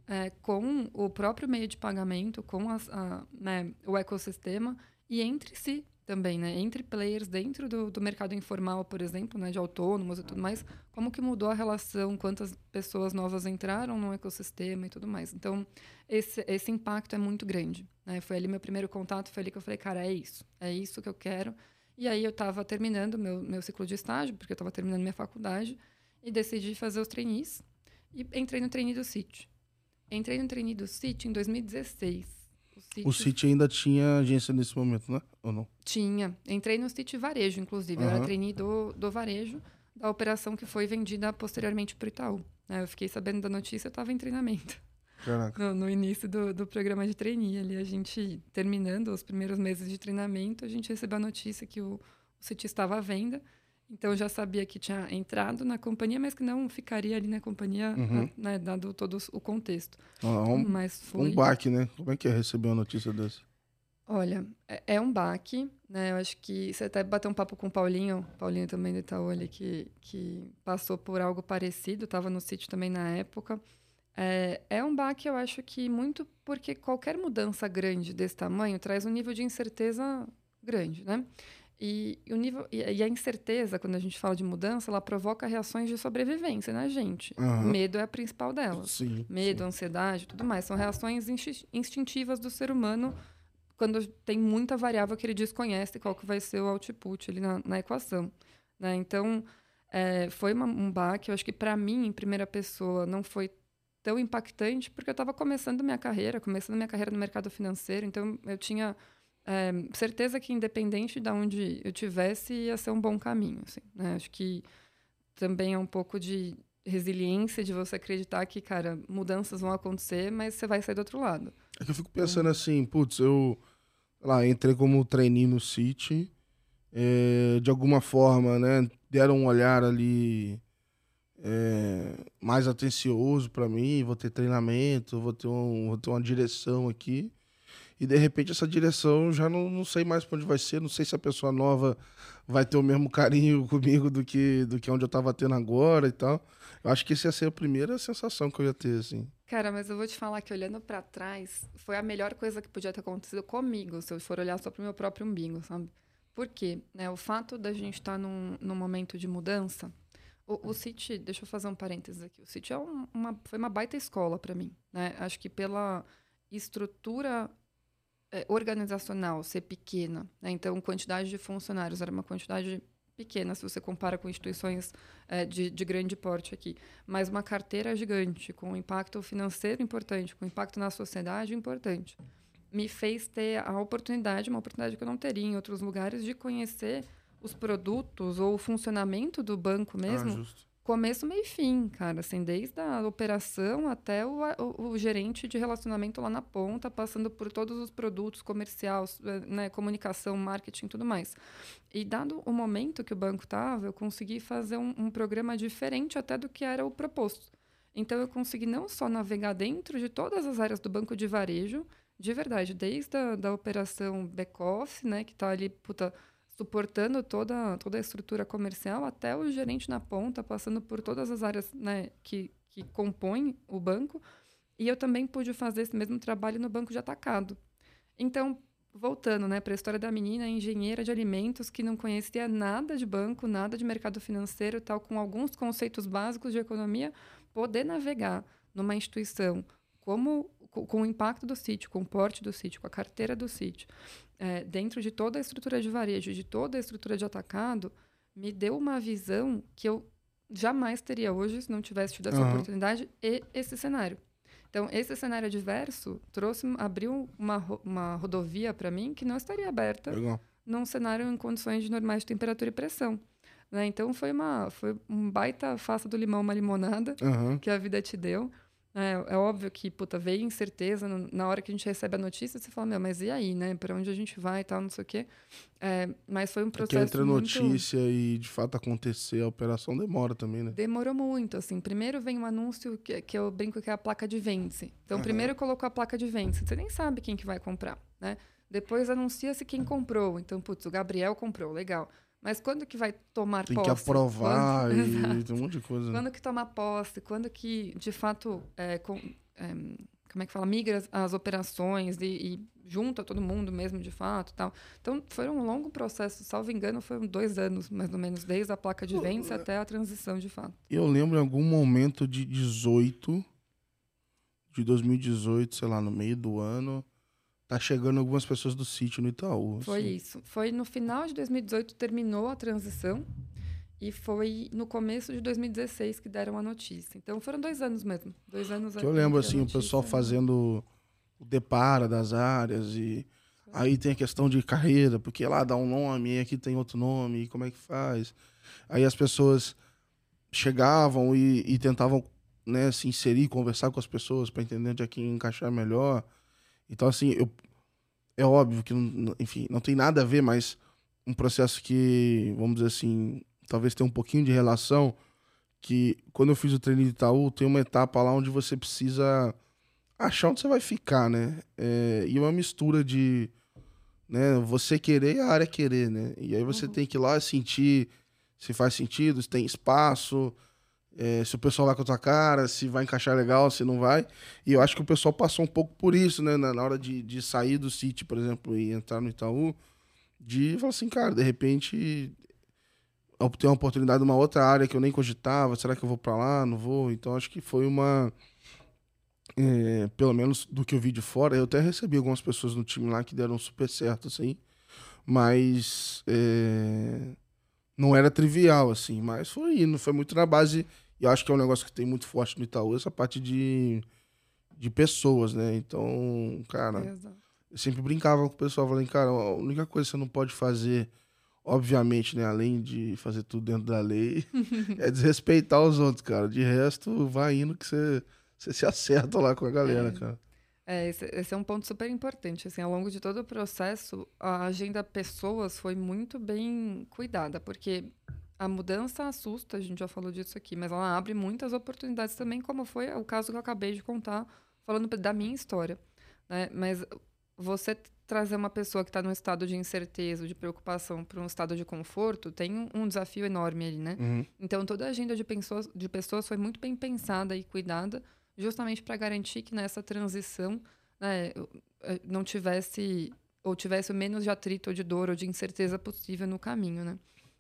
é, com o próprio meio de pagamento, com as- a- né, o ecossistema e entre si também, né? Entre players dentro do, do mercado informal, por exemplo, né, de autônomos e tudo mais, como que mudou a relação, quantas pessoas novas entraram no ecossistema e tudo mais. Então, esse, esse impacto é muito grande. Né? Foi ali meu primeiro contato, foi ali que eu falei, cara, é isso, é isso que eu quero. E aí eu estava terminando meu, meu ciclo de estágio, porque eu estava terminando minha faculdade, e decidi fazer os trainees, e entrei no trainee do City. Entrei no trainee do City em 2016. O City ainda tinha agência nesse momento, né? Ou não? Tinha. Entrei no City Varejo, inclusive. Eu era trainee do, do Varejo, da operação que foi vendida posteriormente para o Itaú. né? Eu fiquei sabendo da notícia, eu estava em treinamento. Caraca. No, no início do, do programa de trainee. Ali, a gente, terminando os primeiros meses de treinamento, a gente recebeu a notícia que o, o City estava à venda. Então eu já sabia que tinha entrado na companhia, mas que não ficaria ali na companhia, Uhum. né, dado todo o contexto. Ah, um, Mas foi. um baque, né? Como é que é receber uma notícia dessa? Olha, é, é um baque, né? Eu acho que você até bateu um papo com o Paulinho, Paulinho também do Itaú ali, que, que passou por algo parecido, estava no sítio também na época. É, é um baque, eu acho que muito porque qualquer mudança grande desse tamanho traz um nível de incerteza grande, né? E, o nível, e, a incerteza, quando a gente fala de mudança, ela provoca reações de sobrevivência na gente. Aham. Medo é a principal delas Sim. medo, ansiedade, tudo mais. São reações insti- instintivas do ser humano quando tem muita variável que ele desconhece qual que vai ser o output ali na, na equação. Né? Então, é, foi uma, um baque. Eu acho que para mim, em primeira pessoa, não foi tão impactante porque eu estava começando minha carreira, começando minha carreira no mercado financeiro. Então, eu tinha é, certeza que independente de onde eu tivesse, ia ser um bom caminho. Assim, né? Acho que também é um pouco de resiliência de você acreditar que, cara, mudanças vão acontecer, mas você vai sair do outro lado. É que eu fico pensando assim, putz, eu lá, entrei como trainee no City, é, de alguma forma, né, deram um olhar ali é, mais atencioso pra mim, vou ter treinamento, vou ter, um, vou ter uma direção aqui, e de repente essa direção já não, não sei mais pra onde vai ser, não sei se a pessoa nova vai ter o mesmo carinho comigo do que, do que onde eu tava tendo agora e tal. Eu acho que essa ia ser a primeira sensação que eu ia ter, assim. Cara, mas eu vou te falar que olhando pra trás, foi a melhor coisa que podia ter acontecido comigo, se eu for olhar só pro meu próprio umbigo, sabe? Por quê? Né, o fato da gente estar num, num momento de mudança. O, o City, deixa eu fazer um parênteses aqui. O City é um- uma, foi uma baita escola para mim. Né? Acho que pela estrutura organizacional ser pequena, né? então quantidade de funcionários era uma quantidade pequena se você compara com instituições eh, de, de grande porte aqui, mas uma carteira gigante, com um impacto financeiro importante, com impacto na sociedade importante, me fez ter a oportunidade, uma oportunidade que eu não teria em outros lugares, de conhecer os produtos ou o funcionamento do banco mesmo Ah. Começo, meio e fim, cara. Assim, desde a operação até o, o, o gerente de relacionamento lá na ponta, passando por todos os produtos comerciais, eh, né, comunicação, marketing tudo mais. E dado o momento que o banco estava, eu consegui fazer um, um programa diferente até do que era o proposto. Então, eu consegui não só navegar dentro de todas as áreas do banco de varejo, de verdade, desde a da operação back-office, né, que está ali, puta, suportando toda, toda a estrutura comercial, até o gerente na ponta, passando por todas as áreas né, que, que compõem o banco. E eu também pude fazer esse mesmo trabalho no banco de atacado. Então, voltando né, para a história da menina, engenheira de alimentos que não conhecia nada de banco, nada de mercado financeiro, tal, com alguns conceitos básicos de economia, poder navegar numa instituição como com, com o impacto do sítio, com o porte do sítio, com a carteira do sítio, é, dentro de toda a estrutura de varejo, de toda a estrutura de atacado, me deu uma visão que eu jamais teria hoje se não tivesse tido essa Aham. oportunidade e esse cenário. Então, esse cenário adverso trouxe, abriu uma, uma rodovia para mim que não estaria aberta Legal. num cenário em condições de normais de temperatura e pressão. né? Então, foi, uma, foi um baita faça do limão uma limonada Aham. que a vida te deu. É, é óbvio que, puta, veio incerteza na hora que a gente recebe a notícia, você fala, meu, mas e aí, né? Pra onde a gente vai e tal, não sei o quê. É, mas foi um Porque processo entre a muito... notícia e de fato acontecer, a operação demora também, né? Demorou muito, assim. Primeiro vem um anúncio que, que eu brinco que é a placa de vence. Então, primeiro colocou a placa de vence. Você nem sabe quem que vai comprar, né? Depois anuncia-se quem comprou. Então, putz, o Gabriel comprou, legal. Mas quando que vai tomar Tem posse? que aprovar Quando- e tem um monte de coisa. né? Quando que toma posse? Quando que, de fato, é, com- é, como é que fala? Migra as, as operações e, e junta todo mundo mesmo, de fato, tal. Então, foi um longo processo. Salvo engano, foram dois anos, mais ou menos, desde a placa de vence até a transição, de fato. Eu lembro em algum momento de 18, de 2018, sei lá, no meio do ano, tá chegando algumas pessoas do sítio no Itaú. Foi assim. isso. Foi no final de 2018 terminou a transição e foi no começo de 2016 que deram a notícia. Então foram dois anos mesmo, dois anos. Que eu lembro, assim, o notícia, pessoal né? fazendo o depara das áreas e aí tem a questão de carreira, porque lá dá um nome, e aqui tem outro nome, e como é que faz? Aí as pessoas chegavam e, e tentavam né, se inserir, conversar com as pessoas para entender onde é que encaixar melhor. Então, assim, eu, é óbvio que, não- enfim, não tem nada a ver, mas um processo que, vamos dizer assim, talvez tenha um pouquinho de relação, que quando eu fiz o treino de Itaú, tem uma etapa lá onde você precisa achar onde você vai ficar, né? É, e uma mistura de né, você querer e a área querer, né? E aí você uhum. tem que ir lá sentir se faz sentido, se tem espaço, é, se o pessoal vai com a tua cara, se vai encaixar legal, se não vai. E eu acho que o pessoal passou um pouco por isso, né? Na, na hora de, de sair do City, por exemplo, e entrar no Itaú, de falar assim, cara, de repente ter uma oportunidade numa outra área que eu nem cogitava, será que eu vou para lá? Não vou? Então acho que foi uma é, pelo menos do que eu vi de fora, eu até recebi algumas pessoas no time lá que deram super certo, assim, mas é, não era trivial, assim, mas foi indo, foi muito na base, e eu acho que é um negócio que tem muito forte no Itaú, essa parte de, de pessoas, né, então, cara, Exato. eu sempre brincava com o pessoal, falando, cara, a única coisa que você não pode fazer obviamente, né, além de fazer tudo dentro da lei, é desrespeitar os outros, cara. De resto, vai indo que você você se acerta lá com a galera, é. cara. É, esse, esse, é um ponto super importante. Assim, ao longo de todo o processo, a agenda pessoas foi muito bem cuidada, porque a mudança assusta, a gente já falou disso aqui, mas ela abre muitas oportunidades também, como foi o caso que eu acabei de contar, falando da minha história. Né? Mas você trazer uma pessoa que está num estado de incerteza, de preocupação, para um estado de conforto, tem um, desafio enorme ali, né? Uhum. Então, toda a agenda de pessoas, de pessoas foi muito bem pensada e cuidada justamente para garantir que nessa transição né, eh, não tivesse ou tivesse o menos de atrito ou de dor ou de incerteza possível no caminho, né?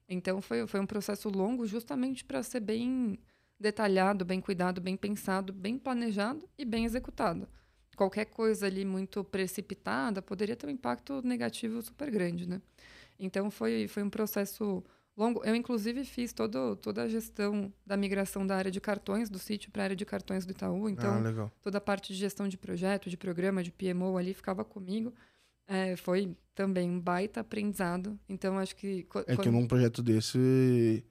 Então foi, foi um processo longo justamente para ser bem detalhado, bem cuidado, bem pensado, bem planejado e bem executado. Qualquer coisa ali muito precipitada poderia ter um impacto negativo super grande, né? Então foi, foi um processo longo. Eu, inclusive, fiz todo, toda a gestão da migração da área de cartões do sítio para a área de cartões do Itaú. Então, ah, toda a parte de gestão de projeto, de programa, de PMO ali ficava comigo. É, foi também um baita aprendizado. Então, acho que. É quando... que num projeto desse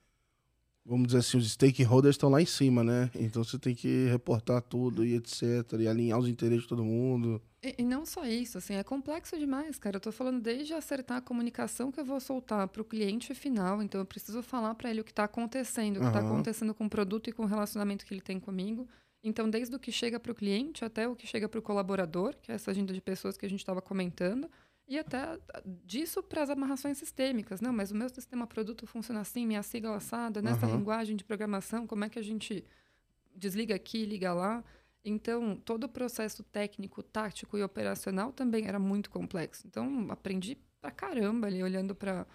vamos dizer assim, os stakeholders estão lá em cima, né? Então você tem que reportar tudo e etc. E alinhar os interesses de todo mundo. E, e não só isso, assim, é complexo demais, cara. Eu tô falando desde acertar a comunicação que eu vou soltar para o cliente final. Então eu preciso falar para ele o que está acontecendo, o que está acontecendo com o produto e com o relacionamento que ele tem comigo. Então, desde o que chega para o cliente até o que chega para o colaborador, que é essa agenda de pessoas que a gente estava comentando e até disso para as amarrações sistêmicas. Não, mas o meu sistema produto funciona assim, minha sigla assada, nessa uhum. linguagem de programação, como é que a gente desliga aqui, liga lá. Então, todo o processo técnico, tático e operacional também era muito complexo. Então, aprendi pra caramba ali, olhando para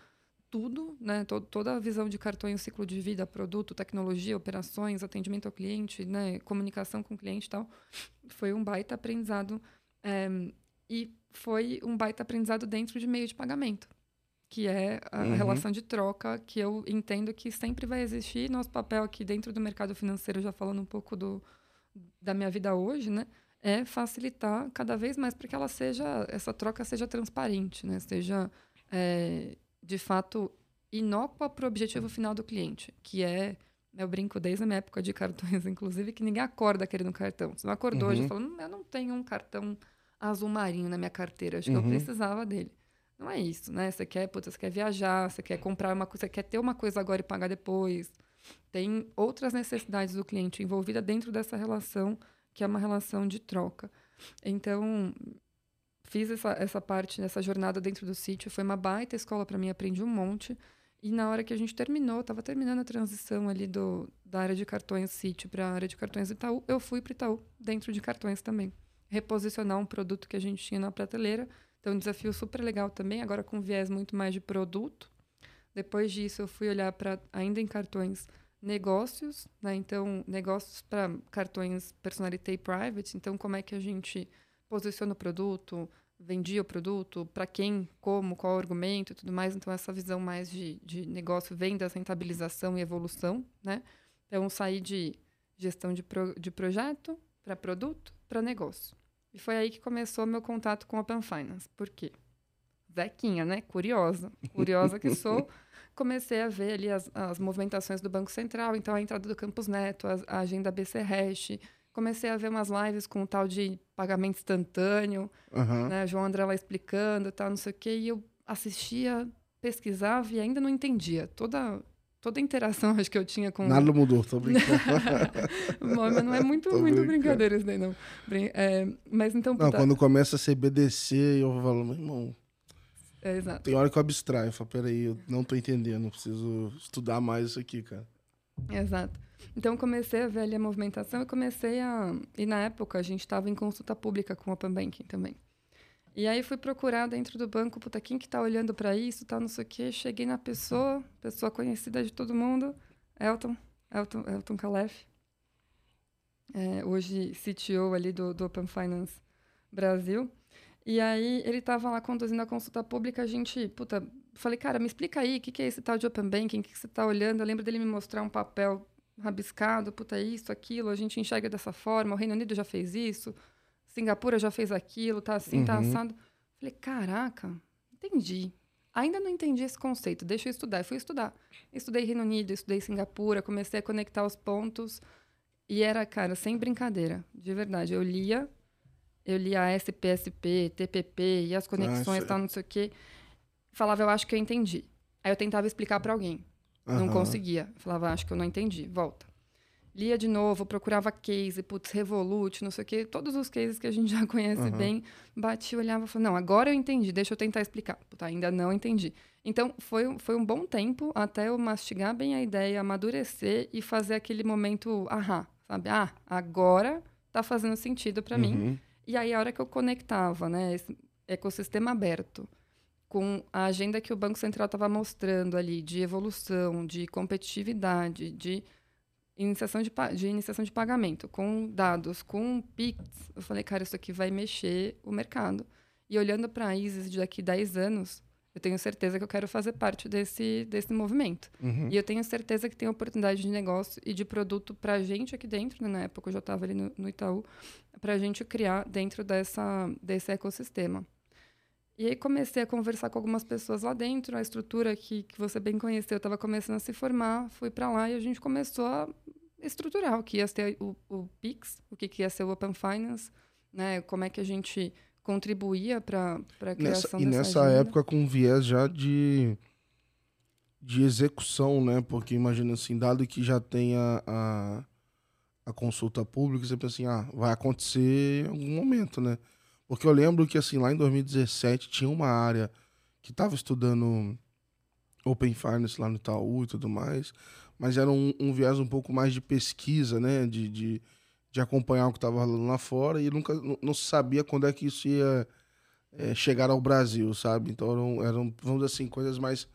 tudo, né? Todo, toda a visão de cartões, ciclo de vida, produto, tecnologia, operações, atendimento ao cliente, né? Comunicação com o cliente e tal. Foi um baita aprendizado. É, e foi um baita aprendizado dentro de meio de pagamento, que é a uhum. relação de troca que eu entendo que sempre vai existir. Nosso papel aqui dentro do mercado financeiro, já falando um pouco do, da minha vida hoje, né? É facilitar cada vez mais para que ela seja, essa troca seja transparente, né? Seja, é, de fato, inócua para o objetivo final do cliente, que é eu brinco desde a minha época de cartões, inclusive, que ninguém acorda querendo cartão. Você não acordou uhum. hoje falando, eu não tenho um cartão azul marinho na minha carteira. Acho uhum. que eu uhum. precisava dele. Não é isso, né? Você quer, putz, você quer viajar, você quer comprar uma coisa, você quer ter uma coisa agora e pagar depois. Tem outras necessidades do cliente envolvida dentro dessa relação, que é uma relação de troca. Então, fiz essa, essa parte, nessa jornada dentro do sítio. Foi uma baita escola para mim, aprendi um monte. E na hora que a gente terminou, estava terminando a transição ali do, da área de cartões sítio para a área de cartões Itaú, eu fui para Itaú, dentro de cartões também reposicionar um produto que a gente tinha na prateleira. Então, um desafio super legal também, agora com viés muito mais de produto. Depois disso, eu fui olhar para, ainda em cartões, negócios, né? Então, negócios para cartões personalité private. Então, como é que a gente posiciona o produto, vendia o produto, para quem, como, qual argumento e tudo mais. Então, essa visão mais de, de negócio, vendas, rentabilização e evolução, né? Então, sair de gestão de, pro, de projeto para produto para negócio. E foi aí que começou meu contato com Open Finance. Por quê? Zequinha, né? Curiosa. Curiosa que sou. Comecei a ver ali as, as movimentações do Banco Central, então a entrada do Campus Neto, a, a agenda BC Hash. Comecei a ver umas lives com o tal de pagamento instantâneo, uhum. né? João André lá explicando tal, não sei o quê. E eu assistia, pesquisava e ainda não entendia. Toda toda a interação acho que eu tinha com. Nada mudou, tô brincando. mas não é muito, muito brincadeira isso daí, não. É, mas então. Não, quando começa a ser BDC, eu falo, meu irmão. É, exato. Tem hora que eu abstraio, eu falo, peraí, eu não tô entendendo, preciso estudar mais isso aqui, cara. Exato. Então comecei a ver ali a movimentação e comecei a. E na época a gente estava em consulta pública com o Open Banking também. E aí fui procurar dentro do banco, puta, quem que tá olhando para isso, tal, não sei o quê. Cheguei na pessoa, pessoa conhecida de todo mundo, Elton, Elton, Elton Calef. É, hoje CTO ali do, do Open Finance Brasil. E aí ele estava lá conduzindo a consulta pública, a gente, puta, falei, cara, me explica aí, o que, que é esse tal de Open Banking, o que, que você está olhando? Eu lembro dele me mostrar um papel rabiscado, puta, isso, aquilo, a gente enxerga dessa forma, o Reino Unido já fez isso, Singapura já fez aquilo, tá assim, tá uhum. tá assado. Falei, caraca, entendi. Ainda não entendi esse conceito, deixa eu estudar. Eu fui estudar. Estudei Reino Unido, estudei Singapura, comecei a conectar os pontos. E era, cara, sem brincadeira, de verdade. Eu lia, eu lia SPSP, TPP e as conexões, ah, tal, não sei o quê. Falava, eu acho que eu entendi. Aí eu tentava explicar para alguém. Uhum. Não conseguia. Falava, acho que eu não entendi. Volta lia de novo, procurava case, putz, Revolut, não sei o quê, todos os cases que a gente já conhece uhum. bem, bati, olhava e falava, não, agora eu entendi, deixa eu tentar explicar. Puta, ainda não entendi. Então, foi, foi um bom tempo até eu mastigar bem a ideia, amadurecer e fazer aquele momento, ahá, sabe? Ah, agora tá fazendo sentido para uhum. mim. E aí, a hora que eu conectava, né, esse ecossistema aberto, com a agenda que o Banco Central estava mostrando ali de evolução, de competitividade, de iniciação de, de iniciação de pagamento, com dados, com Pix, eu falei, cara, isso aqui vai mexer o mercado. E olhando para a ISIS de daqui 10 anos, eu tenho certeza que eu quero fazer parte desse, desse movimento. Uhum. E eu tenho certeza que tem oportunidade de negócio e de produto para a gente aqui dentro, né? na época eu já estava ali no, no Itaú, para a gente criar dentro dessa, desse ecossistema. E aí comecei a conversar com algumas pessoas lá dentro, a estrutura que, que você bem conheceu estava começando a se formar, fui para lá e a gente começou a estruturar o que ia ser o, o Pix, o que, que ia ser o Open Finance, né? Como é que a gente contribuía para a criação nessa, E nessa agenda. época com viés já de, de execução, né? Porque imagina assim, dado que já tem a, a, a consulta pública, você pensa assim, ah, vai acontecer em algum momento, né? Porque eu lembro que, assim, lá em 2017 tinha uma área que estava estudando Open Finance lá no Itaú e tudo mais, mas era um, um viés um pouco mais de pesquisa, né? De, de, de acompanhar o que estava rolando lá fora e nunca não sabia quando é que isso ia é, chegar ao Brasil, sabe? Então eram, eram, vamos dizer assim, coisas mais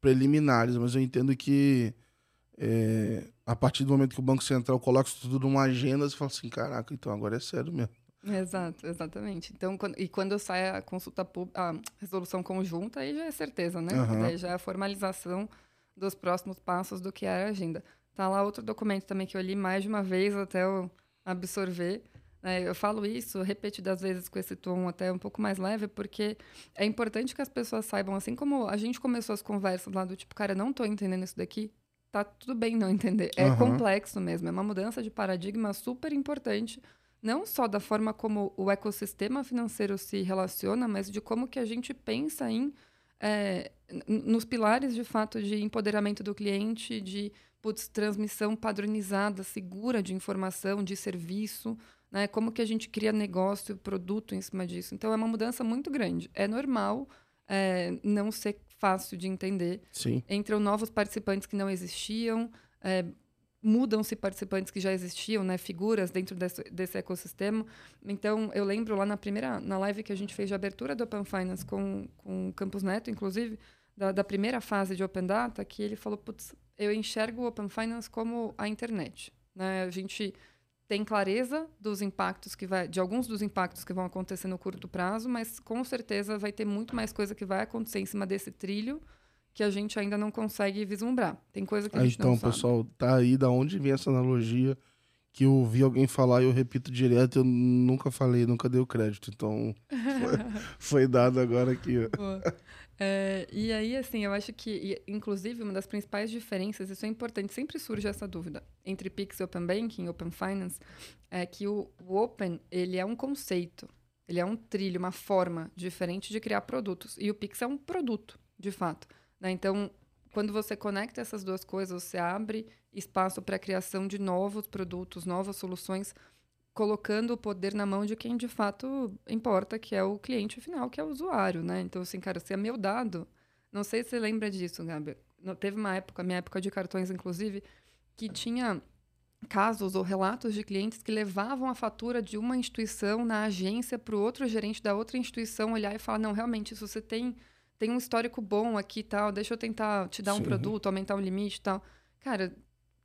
preliminares, mas eu entendo que é, a partir do momento que o Banco Central coloca isso tudo numa agenda, você fala assim, caraca, então agora é sério mesmo. Exato, exatamente. Então, quando, e quando sai a consulta a resolução conjunta, aí já é certeza, né? Uhum. Daí já é a formalização dos próximos passos do que era a agenda. Tá lá outro documento também que eu li mais de uma vez até eu absorver. É, eu falo isso repetidas vezes com esse tom até um pouco mais leve, porque é importante que as pessoas saibam, assim como a gente começou as conversas lá do tipo, cara, não estou entendendo isso daqui, tá tudo bem não entender. É uhum. complexo mesmo, é uma mudança de paradigma super importante não só da forma como o ecossistema financeiro se relaciona, mas de como que a gente pensa em é, nos pilares de fato de empoderamento do cliente, de putz, transmissão padronizada, segura de informação, de serviço, né? Como que a gente cria negócio, produto em cima disso. Então é uma mudança muito grande. É normal é, não ser fácil de entender. Sim. Entram novos participantes que não existiam. É, mudam-se participantes que já existiam, né, figuras dentro desse, desse, ecossistema. Então, eu lembro lá na primeira, na live que a gente fez de abertura do Open Finance com, com o Campus Neto, inclusive, da, da primeira fase de Open Data, que ele falou, putz, eu enxergo o Open Finance como a internet. Né? A gente tem clareza dos impactos que vai, de alguns dos impactos que vão acontecer no curto prazo, mas com certeza vai ter muito mais coisa que vai acontecer em cima desse trilho que a gente ainda não consegue vislumbrar. Tem coisa que a gente então, não sabe. Então, pessoal, tá aí da onde vem essa analogia que eu ouvi alguém falar e eu repito direto, eu nunca falei, nunca dei o crédito. Então, foi, foi dado agora aqui. É, e aí, assim, eu acho que, inclusive, uma das principais diferenças, isso é importante, sempre surge essa dúvida, entre Pix e Open Banking, Open Finance, é que o, o Open, ele é um conceito, ele é um trilho, uma forma diferente de criar produtos. E o Pix é um produto, de fato. Né? Então, quando você conecta essas duas coisas, você abre espaço para a criação de novos produtos, novas soluções, colocando o poder na mão de quem de fato importa, que é o cliente final, que é o usuário, né? Então, assim, cara, se é meu dado, não sei se você lembra disso, Gabi. Teve uma época, minha época de cartões, inclusive, que tinha casos ou relatos de clientes que levavam a fatura de uma instituição na agência para o outro gerente da outra instituição olhar e falar: não, realmente, isso você tem, tem um histórico bom aqui e tal, deixa eu tentar te dar Sim. um produto, aumentar o limite e tal. Cara,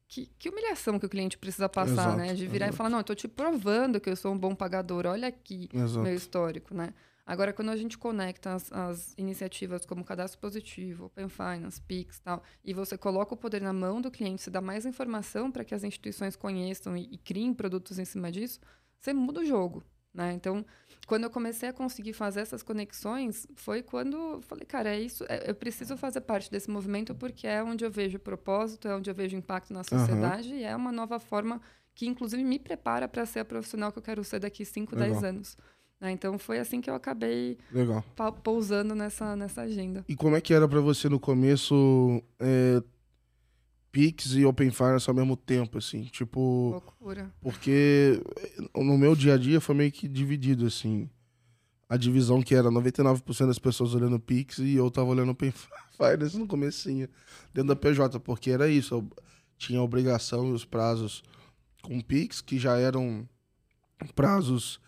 que, que, humilhação que o cliente precisa passar, exato, né? De virar exato. e falar: não, eu estou te provando que eu sou um bom pagador, olha aqui exato. meu histórico, né? Agora, quando a gente conecta as, as, iniciativas como Cadastro Positivo, Open Finance, Pix tal, e você coloca o poder na mão do cliente, você dá mais informação para que as instituições conheçam e, e criem produtos em cima disso, você muda o jogo. Né? Então, quando eu comecei a conseguir fazer essas conexões, foi quando eu falei, cara, é isso, é, eu preciso fazer parte desse movimento porque é onde eu vejo propósito, é onde eu vejo impacto na sociedade uhum. e é uma nova forma que, inclusive, me prepara para ser a profissional que eu quero ser daqui 5, 10 anos. Né? Então foi assim que eu acabei Legal. pousando nessa, nessa agenda. E como é que era para você no começo é, Pix e Open Finance ao mesmo tempo, assim? Tipo. Loucura. Porque no meu dia a dia foi meio que dividido, assim. A divisão que era 99% das pessoas olhando Pix e eu tava olhando Open Finance no comecinho, dentro da PJ, porque era isso. Eu tinha a obrigação e os prazos com Pix, que já eram prazos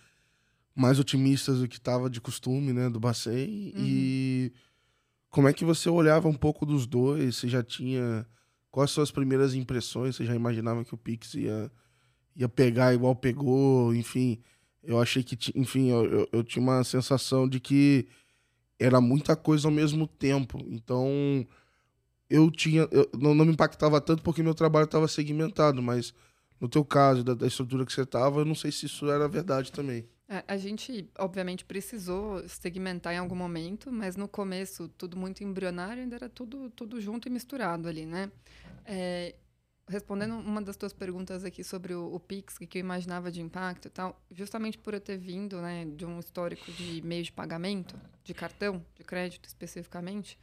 mais otimistas do que estava de costume, né, do Bacen. Uhum. E como é que você olhava um pouco dos dois? Você já tinha quais são as primeiras impressões? Você já imaginava que o Pix ia ia pegar igual pegou? Enfim, eu achei que, enfim, eu, eu, eu tinha uma sensação de que era muita coisa ao mesmo tempo. Então, eu tinha, eu, não, não me impactava tanto porque meu trabalho estava segmentado, mas no teu caso, da, da estrutura que você estava, eu não sei se isso era verdade também. A gente, obviamente, precisou segmentar em algum momento, mas no começo, tudo muito embrionário, ainda era tudo, tudo junto e misturado ali, né? É, respondendo uma das tuas perguntas aqui sobre o, o Pix, que eu imaginava de impacto e tal, justamente por eu ter vindo né, de um histórico de meio de pagamento, de cartão, de crédito especificamente,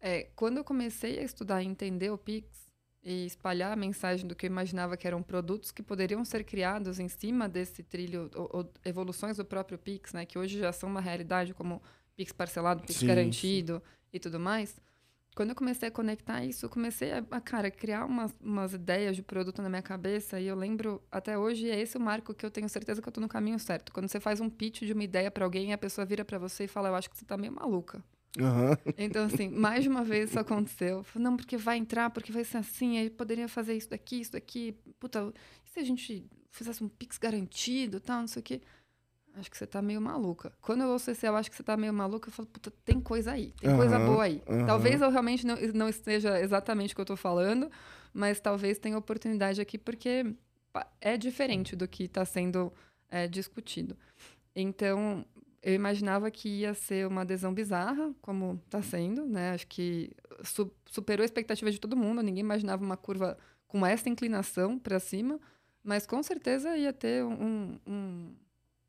é, quando eu comecei a estudar e entender o Pix, e espalhar a mensagem do que eu imaginava que eram produtos que poderiam ser criados em cima desse trilho, ou, ou evoluções do próprio Pix, né, que hoje já são uma realidade, como Pix parcelado, Pix sim, garantido sim. e tudo mais. Quando eu comecei a conectar isso, eu comecei a, a, cara, criar umas, umas ideias de produto na minha cabeça. E eu lembro, até hoje, é esse o marco que eu tenho certeza que eu estou no caminho certo. Quando você faz um pitch de uma ideia para alguém, a pessoa vira para você e fala: Eu acho que você está meio maluca. Uhum. Então, assim, mais de uma vez isso aconteceu. Falei, não, porque vai entrar, porque vai ser assim, aí poderia fazer isso daqui, isso daqui. Puta, e se a gente fizesse um Pix garantido tal, não sei o quê? Acho que você tá meio maluca. Quando eu ouço esse, eu acho que você tá meio maluca, eu falo, puta, tem coisa aí, tem uhum, coisa boa aí. Uhum. Talvez eu realmente não, não esteja exatamente o que eu tô falando, mas talvez tenha oportunidade aqui, porque é diferente do que está sendo é, discutido. Então, eu imaginava que ia ser uma adesão bizarra, como está sendo, né? Acho que su superou a expectativa de todo mundo. Ninguém imaginava uma curva com essa inclinação para cima, mas com certeza ia ter um, um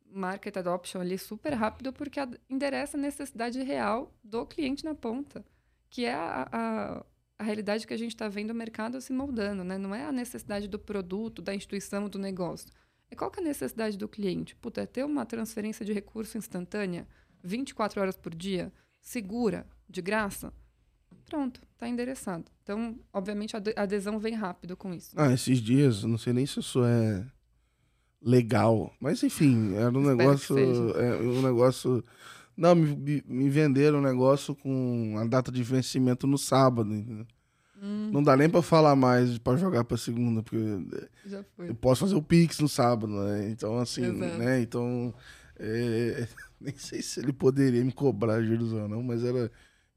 market adoption ali super rápido, porque endereça a necessidade real do cliente na ponta, que é a, a, a realidade que a gente está vendo o mercado se moldando, né? Não é a necessidade do produto, da instituição, do negócio e qual que é a necessidade do cliente? Puta, é ter uma transferência de recurso instantânea, 24 horas por dia, segura, de graça? Pronto, está endereçado. Então, obviamente, a adesão vem rápido com isso. Ah, esses dias, não sei nem se isso é legal, mas enfim, era um negócio. É, um negócio. Não, me, me venderam um negócio com a data de vencimento no sábado. Entendeu? Hum. Não dá nem pra falar mais pra jogar pra segunda, porque eu posso fazer o Pix no sábado, né? Então, assim, Exato. né? Então, é... nem sei se ele poderia me cobrar juros ou não, mas era,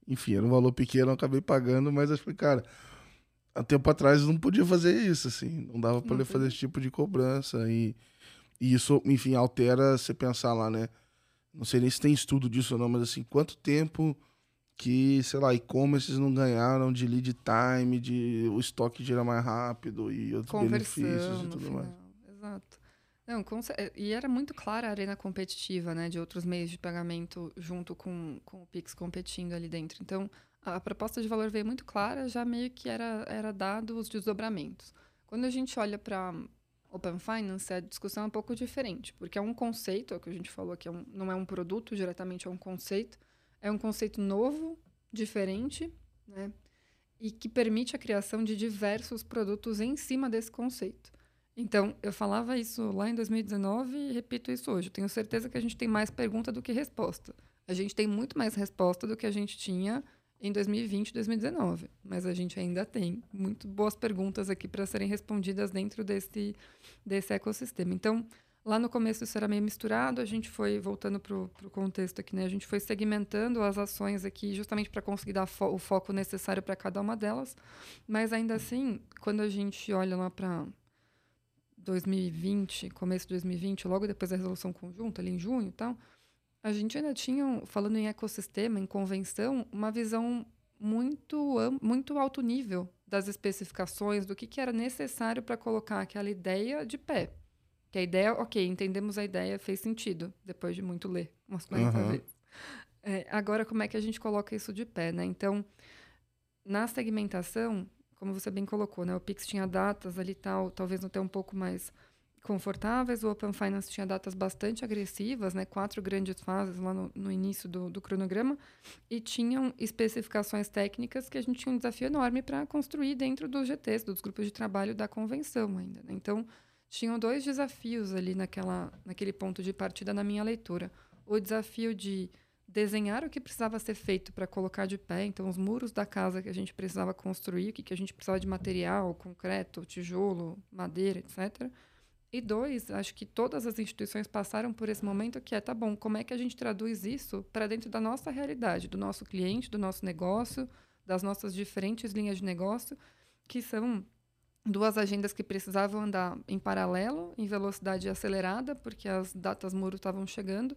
enfim, era um valor pequeno, eu acabei pagando, mas acho que, cara, há tempo atrás não podia fazer isso, assim, não dava pra ele fazer esse tipo de cobrança e, e isso, enfim, altera você pensar lá, né? Não sei nem se tem estudo disso ou não, mas assim, quanto tempo que, sei lá, e-commerces não ganharam de lead time, de o estoque gira mais rápido e outros benefícios e tudo final. mais. Exato. Não, com, e era muito clara a arena competitiva, né, de outros meios de pagamento junto com, com o Pix competindo ali dentro. Então, a proposta de valor veio muito clara, já meio que era, era dado os desdobramentos. Quando a gente olha para Open Finance, a discussão é um pouco diferente, porque é um conceito, é o que a gente falou aqui, é um, não é um produto diretamente, é um conceito. É um conceito novo, diferente, né? E que permite a criação de diversos produtos em cima desse conceito. Então, eu falava isso lá em 2019 e repito isso hoje. Tenho certeza que a gente tem mais pergunta do que resposta. A gente tem muito mais resposta do que a gente tinha em 2020 e 2019. Mas a gente ainda tem muito boas perguntas aqui para serem respondidas dentro desse, desse ecossistema. Então, lá no começo isso era meio misturado, a gente foi, voltando para o contexto aqui, né? A gente foi segmentando as ações aqui justamente para conseguir dar fo o foco necessário para cada uma delas. Mas ainda assim, quando a gente olha lá para 2020, começo de 2020, logo depois da resolução conjunta, ali em junho e tal, a gente ainda tinha, falando em ecossistema, em convenção, uma visão muito, muito alto nível das especificações, do que, que era necessário para colocar aquela ideia de pé. Que a ideia, ok, entendemos a ideia, fez sentido, depois de muito ler, umas 40 uhum. vezes. É, agora, como é que a gente coloca isso de pé, né? Então, na segmentação, como você bem colocou, né? O Pix tinha datas ali tal, talvez não ter um pouco mais confortáveis. O Open Finance tinha datas bastante agressivas, né? quatro grandes fases lá no, no início do, do, cronograma, e tinham especificações técnicas que a gente tinha um desafio enorme para construir dentro dos GTs, dos grupos de trabalho da convenção ainda. Né? Então, tinham dois desafios ali naquela, naquele ponto de partida na minha leitura. O desafio de desenhar o que precisava ser feito para colocar de pé, então os muros da casa que a gente precisava construir, o que, que a gente precisava de material, concreto, tijolo, madeira, etc., e dois, acho que todas as instituições passaram por esse momento que é, tá bom, como é que a gente traduz isso para dentro da nossa realidade, do nosso cliente, do nosso negócio, das nossas diferentes linhas de negócio, que são duas agendas que precisavam andar em paralelo, em velocidade acelerada, porque as datas muro estavam chegando,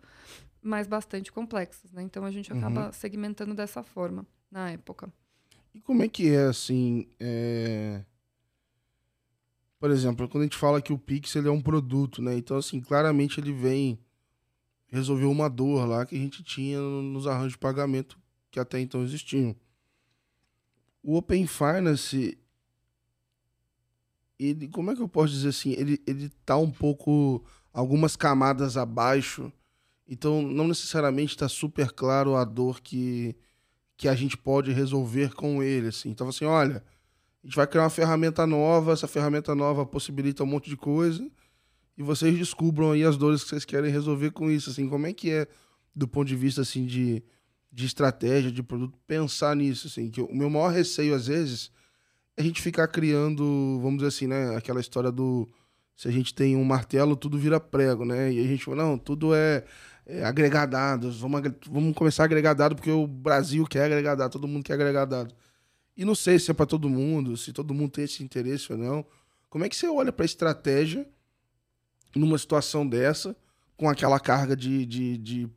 mas bastante complexas, né? Então a gente acaba uhum. segmentando dessa forma na época. E como é que é assim? É por exemplo, quando a gente fala que o Pix ele é um produto, né? Então, assim, claramente ele vem resolver uma dor lá que a gente tinha nos arranjos de pagamento que até então existiam. O Open Finance, ele, como é que eu posso dizer assim? Ele, ele tá um pouco, algumas camadas abaixo, então não necessariamente está super claro a dor que, que a gente pode resolver com ele, assim. Então, assim, olha, a gente vai criar uma ferramenta nova, essa ferramenta nova possibilita um monte de coisa e vocês descubram aí as dores que vocês querem resolver com isso, assim, como é que é do ponto de vista assim de, de estratégia, de produto, pensar nisso, assim, que o meu maior receio às vezes a gente ficar criando, vamos dizer assim, né, aquela história do se a gente tem um martelo, tudo vira prego, né? E a gente fala, não, tudo é, é agregadados, vamos, vamos começar agregadado porque o Brasil quer agregadado, todo mundo quer agregadado. E não sei se é para todo mundo, se todo mundo tem esse interesse ou não. Como é que você olha para a estratégia numa situação dessa, com aquela carga de, de, de,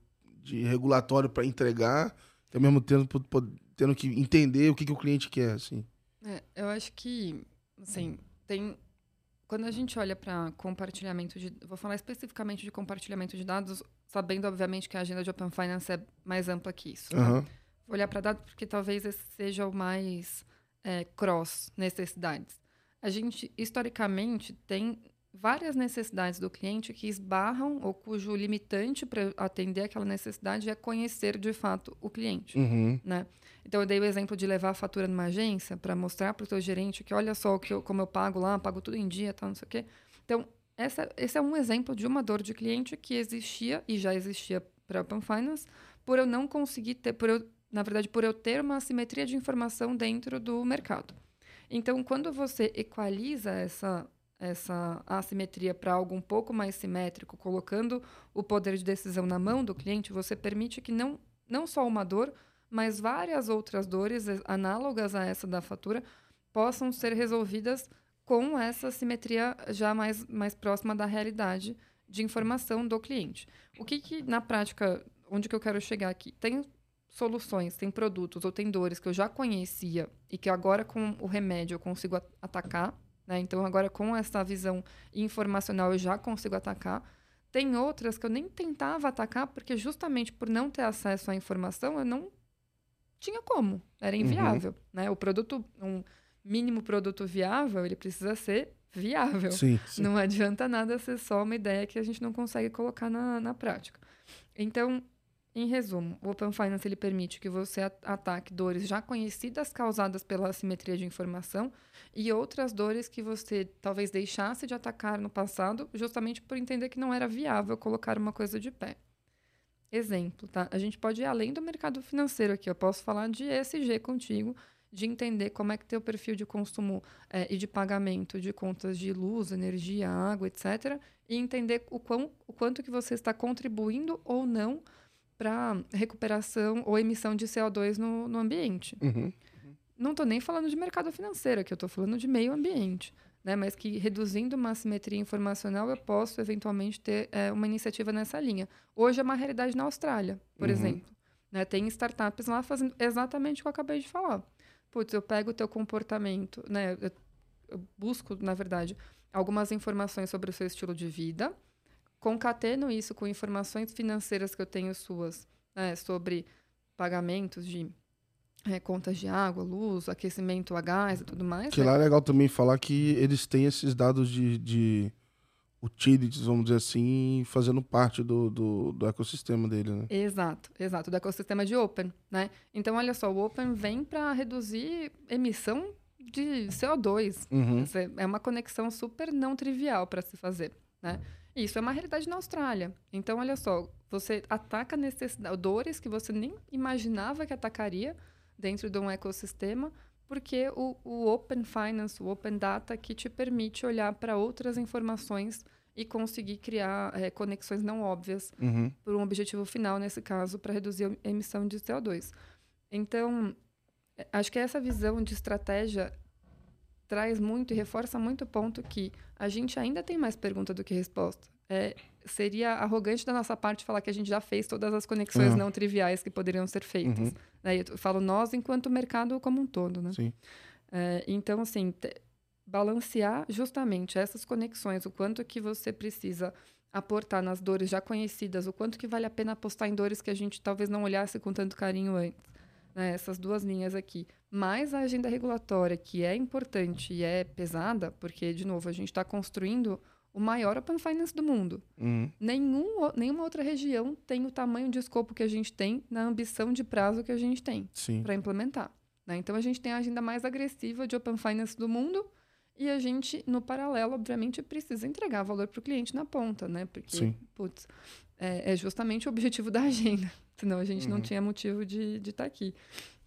de regulatório para entregar, e ao mesmo tempo tendo que entender o que, que o cliente quer? Assim? É, eu acho que, assim, tem. Quando a gente olha para compartilhamento de. Vou falar especificamente de compartilhamento de dados, sabendo, obviamente, que a agenda de Open Finance é mais ampla que isso. Uhum. Né? olhar para dados porque talvez esse seja o mais é, cross necessidades. A gente, historicamente, tem várias necessidades do cliente que esbarram ou cujo limitante para atender aquela necessidade é conhecer de fato o cliente, uhum. né? Então eu dei o exemplo de levar a fatura numa agência para mostrar para o teu gerente que olha só que eu, como eu pago lá, pago tudo em dia, tal, não sei o quê. Então essa, esse é um exemplo de uma dor de cliente que existia e já existia para Open Finance por eu não conseguir ter, por eu na verdade, por eu ter uma assimetria de informação dentro do mercado. Então, quando você equaliza essa, essa assimetria para algo um pouco mais simétrico, colocando o poder de decisão na mão do cliente, você permite que não, não só uma dor, mas várias outras dores análogas a essa da fatura possam ser resolvidas com essa simetria já mais, mais próxima da realidade de informação do cliente. O que, que na prática, onde que eu quero chegar aqui? Tem soluções, tem produtos ou tem dores que eu já conhecia e que agora com o remédio eu consigo atacar, né? Então agora com essa visão informacional eu já consigo atacar. Tem outras que eu nem tentava atacar porque justamente por não ter acesso à informação eu não tinha como, era inviável, uhum. né? O produto, um mínimo produto viável, ele precisa ser viável. Sim, sim. Não adianta nada ser só uma ideia que a gente não consegue colocar na, na prática. Então, em resumo, o Open Finance ele permite que você ataque dores já conhecidas causadas pela assimetria de informação e outras dores que você talvez deixasse de atacar no passado, justamente por entender que não era viável colocar uma coisa de pé. Exemplo, tá? A gente pode ir além do mercado financeiro aqui. Eu posso falar de ESG contigo, de entender como é que teu perfil de consumo é, e de pagamento de contas de luz, energia, água, etc. E entender o, quão, o quanto que você está contribuindo ou não para recuperação ou emissão de CO2 no, no ambiente. Uhum. Não estou nem falando de mercado financeiro aqui, eu estou falando de meio ambiente. Né? Mas que reduzindo uma assimetria informacional, eu posso eventualmente ter é, uma iniciativa nessa linha. Hoje é uma realidade na Austrália, por uhum. exemplo. Né? Tem startups lá fazendo exatamente o que eu acabei de falar putz, eu pego o teu comportamento, né? Eu, eu busco, na verdade, algumas informações sobre o seu estilo de vida, concateno isso com informações financeiras que eu tenho suas, né, sobre pagamentos de é, contas de água, luz, aquecimento a gás e tudo mais. Que né? lá é legal também falar que eles têm esses dados de, de utilities, vamos dizer assim, fazendo parte do, do, do, ecossistema dele, né? Exato, exato, do ecossistema de Open, né? Então, olha só, o Open vem para reduzir emissão de CO2. Uhum. É uma conexão super não trivial para se fazer, né? Isso é uma realidade na Austrália. Então, olha só, você ataca necessidades, dores que você nem imaginava que atacaria dentro de um ecossistema, porque o, o Open Finance, o Open Data, que te permite olhar para outras informações e conseguir criar é, conexões não óbvias uhum. por um objetivo final, nesse caso, para reduzir a emissão de CO2. Então, é, acho que essa visão de estratégia traz muito e reforça muito o ponto que a gente ainda tem mais pergunta do que resposta. É, seria arrogante da nossa parte falar que a gente já fez todas as conexões uhum. não triviais que poderiam ser feitas. Uhum. Né? Eu falo nós enquanto mercado como um todo. Né? Sim. É, então, assim, balancear justamente essas conexões, o quanto que você precisa aportar nas dores já conhecidas, o quanto que vale a pena apostar em dores que a gente talvez não olhasse com tanto carinho antes. Né? Essas duas linhas aqui. Mais a agenda regulatória, que é importante e é pesada, porque, de novo, a gente está construindo o maior Open Finance do mundo. Uhum. Nenhum, nenhuma outra região tem o tamanho de escopo que a gente tem na ambição de prazo que a gente tem para implementar. Né? Então, a gente tem a agenda mais agressiva de Open Finance do mundo e a gente, no paralelo, obviamente, precisa entregar valor para o cliente na ponta, né? Porque, Sim. putz, é, é, justamente o objetivo da agenda. Senão a gente uhum. não tinha motivo de estar tá aqui.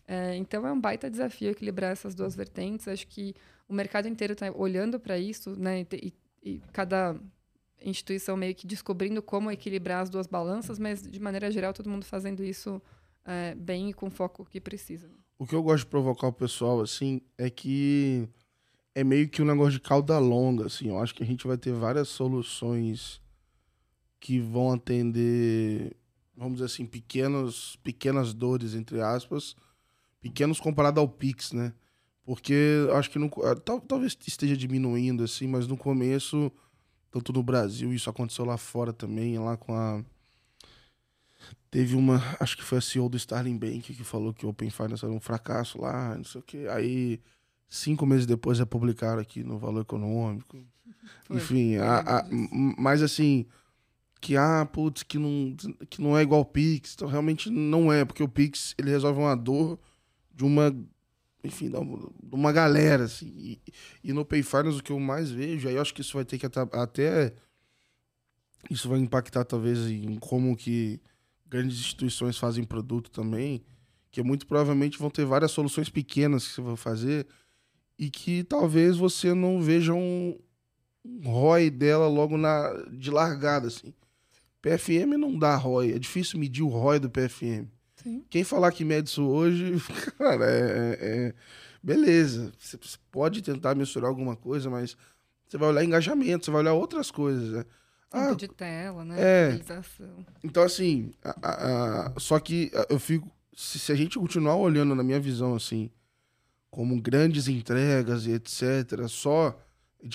É, então, é um baita desafio equilibrar essas duas vertentes. Acho que o mercado inteiro está olhando para isso, né? E, e cada instituição meio que descobrindo como equilibrar as duas balanças, mas de maneira geral todo mundo fazendo isso é, bem e com foco que precisa. O que eu gosto de provocar o pessoal assim é que é meio que um negócio de cauda longa, assim. Eu acho que a gente vai ter várias soluções que vão atender, vamos dizer assim, pequenos, pequenas dores entre aspas, pequenos comparado ao Pix, né? Porque acho que no, ah, tal, talvez esteja diminuindo, assim, mas no começo, tanto no Brasil, isso aconteceu lá fora também, lá com a. Teve uma, acho que foi a CEO do Starling Bank que falou que o Open Finance era um fracasso lá, não sei o quê. Aí, cinco meses depois, é publicaram aqui no Valor Econômico. Foi. Enfim, a, a, mas assim, que, ah, putz, que não, que não é igual o Pix. Então, realmente não é, porque o Pix, ele resolve uma dor de uma enfim, de uma galera, assim. E, e no Pay Finance, o que eu mais vejo, aí eu acho que isso vai ter que até. Isso vai impactar, talvez, em como que grandes instituições fazem produto também, que muito provavelmente vão ter várias soluções pequenas que você vai fazer e que talvez você não veja um, um ROI dela logo na, de largada, assim. PFM não dá ROI, é difícil medir o ROI do PFM. Sim. Quem falar que mede isso hoje, cara, é, é, é, beleza. Você pode tentar mensurar alguma coisa, mas você vai olhar engajamento, você vai olhar outras coisas. Né? Ah, de tela, né? É. Então, assim, a, a, a, só que eu fico. Se, se, a gente continuar olhando, na minha visão, assim, como grandes entregas e etc., só.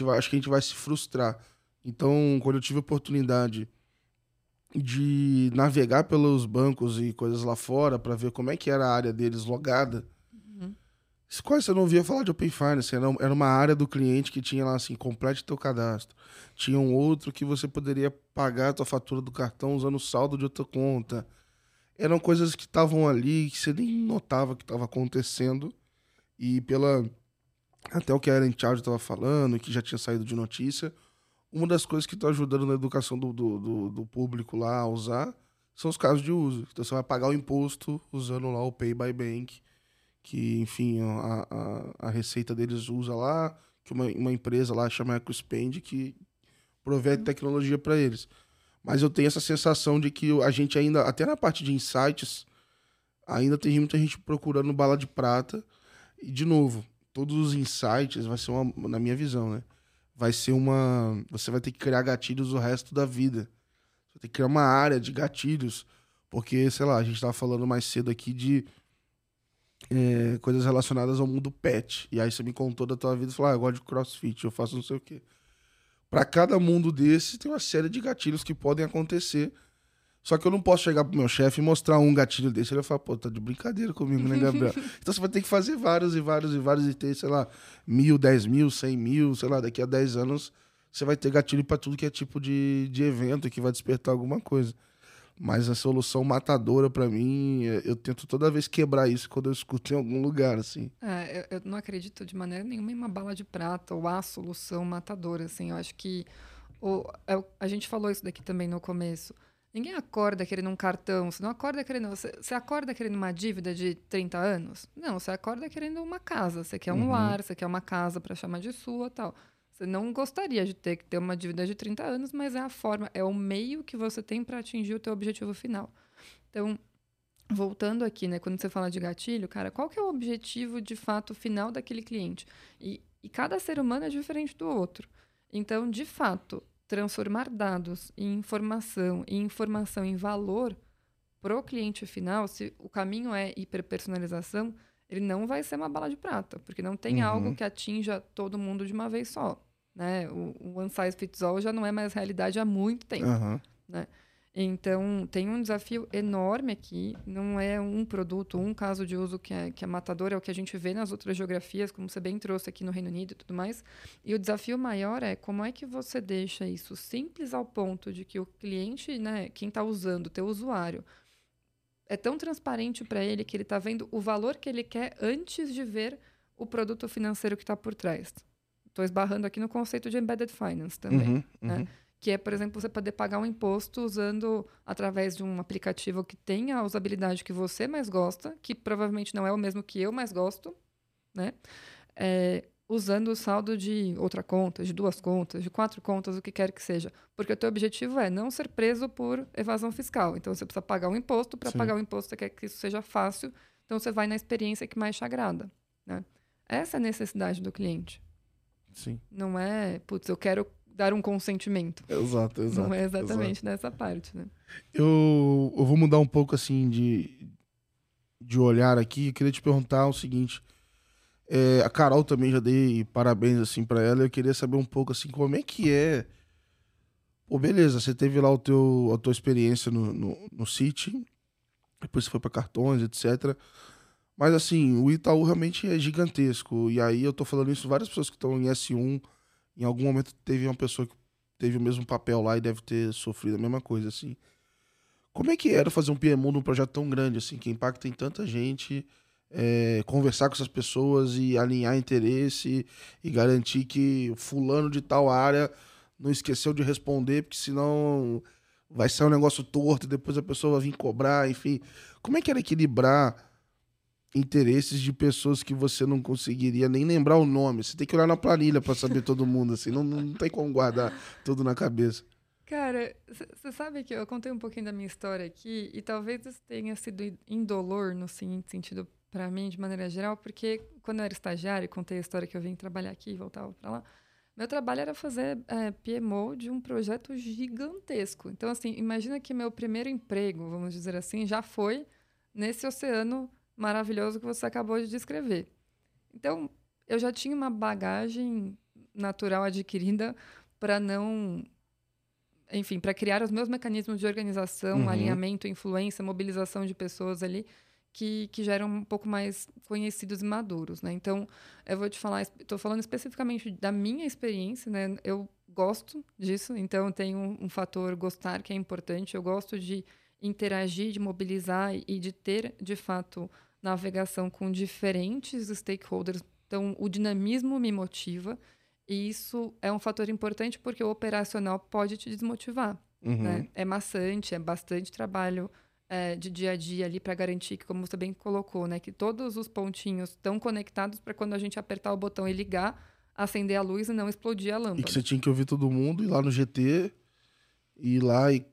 Vai, acho que a gente vai se frustrar. Então, quando eu tive a oportunidade de navegar pelos bancos e coisas lá fora para ver como é que era a área deles logada. Uhum. Quase você não ouvia falar de Open Finance, era, uma área do cliente que tinha lá assim, complete teu cadastro. Tinha um outro que você poderia pagar a tua fatura do cartão usando o saldo de outra conta. Eram coisas que estavam ali que você nem notava que estava acontecendo. E pela até o que a Ellen Charles estava falando, que já tinha saído de notícia, uma das coisas que está ajudando na educação do, do, do, do, público lá a usar são os casos de uso. Então você vai pagar o imposto usando lá o Pay by Bank, que, enfim, a, a, a receita deles usa lá, que uma, uma empresa lá chama EcoSpend, que provê tecnologia para eles. Mas eu tenho essa sensação de que a gente ainda, até na parte de insights, ainda tem muita gente procurando bala de prata. E, de novo, todos os insights vai ser uma, na minha visão, né? Vai ser uma. Você vai ter que criar gatilhos o resto da vida. Você ter que criar uma área de gatilhos. Porque, sei lá, a gente estava falando mais cedo aqui de é, coisas relacionadas ao mundo pet. E aí você me contou da tua vida e falou: ah, eu gosto de crossfit, eu faço não sei o quê. Para cada mundo desse, tem uma série de gatilhos que podem acontecer só que eu não posso chegar pro meu chefe e mostrar um gatilho desse. Ele vai falar, pô, tá de brincadeira comigo, né, Gabriel? então você vai ter que fazer vários e vários e vários e ter, sei lá, mil, dez mil, cem mil, sei lá, daqui a dez anos você vai ter gatilho para tudo que é tipo de, de evento que vai despertar alguma coisa. Mas a solução matadora para mim, é, eu tento toda vez quebrar isso quando eu escuto em algum lugar, assim. É, eu, eu não acredito de maneira nenhuma em uma bala de prata ou a solução matadora, assim. Eu acho que o, é, a gente falou isso daqui também no começo Ninguém acorda querendo um cartão, você não acorda querendo. Você, você acorda querendo uma dívida de 30 anos? Não, você acorda querendo uma casa. Você quer um uhum. lar, você quer uma casa para chamar de sua tal. Você não gostaria de ter que ter uma dívida de 30 anos, mas é a forma, é o meio que você tem para atingir o teu objetivo final. Então, voltando aqui, né, quando você fala de gatilho, cara, qual que é o objetivo de fato final daquele cliente? E, e cada ser humano é diferente do outro. Então, de fato, transformar dados em informação e informação em valor para o cliente final, se o caminho é hiperpersonalização, ele não vai ser uma bala de prata, porque não tem uhum. algo que atinja todo mundo de uma vez só. Né? O, o one size fits all já não é mais realidade há muito tempo. Uhum. Né? Então, tem um desafio enorme aqui. Não é um produto, um caso de uso que é, que é matador, é o que a gente vê nas outras geografias, como você bem trouxe aqui no Reino Unido e tudo mais. E o desafio maior é como é que você deixa isso simples ao ponto de que o cliente, né, quem está usando, teu usuário, é tão transparente para ele que ele está vendo o valor que ele quer antes de ver o produto financeiro que está por trás. Estou esbarrando aqui no conceito de embedded finance também. Uhum, né? Uhum que é, por exemplo, você poder pagar um imposto usando através de um aplicativo que tenha a usabilidade que você mais gosta, que provavelmente não é o mesmo que eu mais gosto, né? É, usando o saldo de outra conta, de duas contas, de quatro contas, o que quer que seja. Porque o teu objetivo é não ser preso por evasão fiscal. Então, você precisa pagar um imposto. Para pagar o imposto, você quer que isso seja fácil. Então, você vai na experiência que mais te agrada. Né? Essa é a necessidade do cliente. Sim. Não é, putz, eu quero dar um consentimento. Exato, exato. Não é exatamente exato. nessa parte, né? Eu, eu vou mudar um pouco, assim, de, de olhar aqui. Eu queria te perguntar o seguinte. É, a Carol também já dei parabéns, assim, para ela. Eu queria saber um pouco, assim, como é que é... Pô, beleza, você teve lá o teu, a tua experiência no, no, no City, depois você foi para cartões, etc. Mas, assim, o Itaú realmente é gigantesco. E aí eu tô falando isso várias pessoas que estão em S1 em algum momento teve uma pessoa que teve o mesmo papel lá e deve ter sofrido a mesma coisa, assim. Como é que era fazer um PMO num projeto tão grande, assim, que impacta em tanta gente, é, conversar com essas pessoas e alinhar interesse e garantir que fulano de tal área não esqueceu de responder, porque senão vai ser um negócio torto e depois a pessoa vai vir cobrar, enfim. Como é que era equilibrar interesses de pessoas que você não conseguiria nem lembrar o nome. Você tem que olhar na planilha para saber todo mundo, assim. Não, não tem como guardar tudo na cabeça. Cara, você sabe que eu contei um pouquinho da minha história aqui e talvez isso tenha sido indolor no seguinte sentido para mim, de maneira geral, porque quando eu era estagiária, contei a história que eu vim trabalhar aqui e voltava para lá. Meu trabalho era fazer é, PMO de um projeto gigantesco. Então, assim, imagina que meu primeiro emprego, vamos dizer assim, já foi nesse oceano maravilhoso que você acabou de descrever. Então, eu já tinha uma bagagem natural adquirida para não enfim, para criar os meus mecanismos de organização, Uhum. alinhamento, influência, mobilização de pessoas ali que, que geram um pouco mais conhecidos e maduros, né? Então, eu vou te falar, estou falando especificamente da minha experiência, né? Eu gosto disso, então tem um, um fator gostar que é importante. Eu gosto de interagir, de mobilizar e de ter, de fato, navegação com diferentes stakeholders. Então, o dinamismo me motiva e isso é um fator importante porque o operacional pode te desmotivar. Uhum. Né? É maçante, é bastante trabalho é, de dia a dia ali para garantir que, como você bem colocou, né, que todos os pontinhos estão conectados para quando a gente apertar o botão e ligar, acender a luz e não explodir a E lâmpada. que você tinha que ouvir todo mundo, ir lá no GT, ir lá e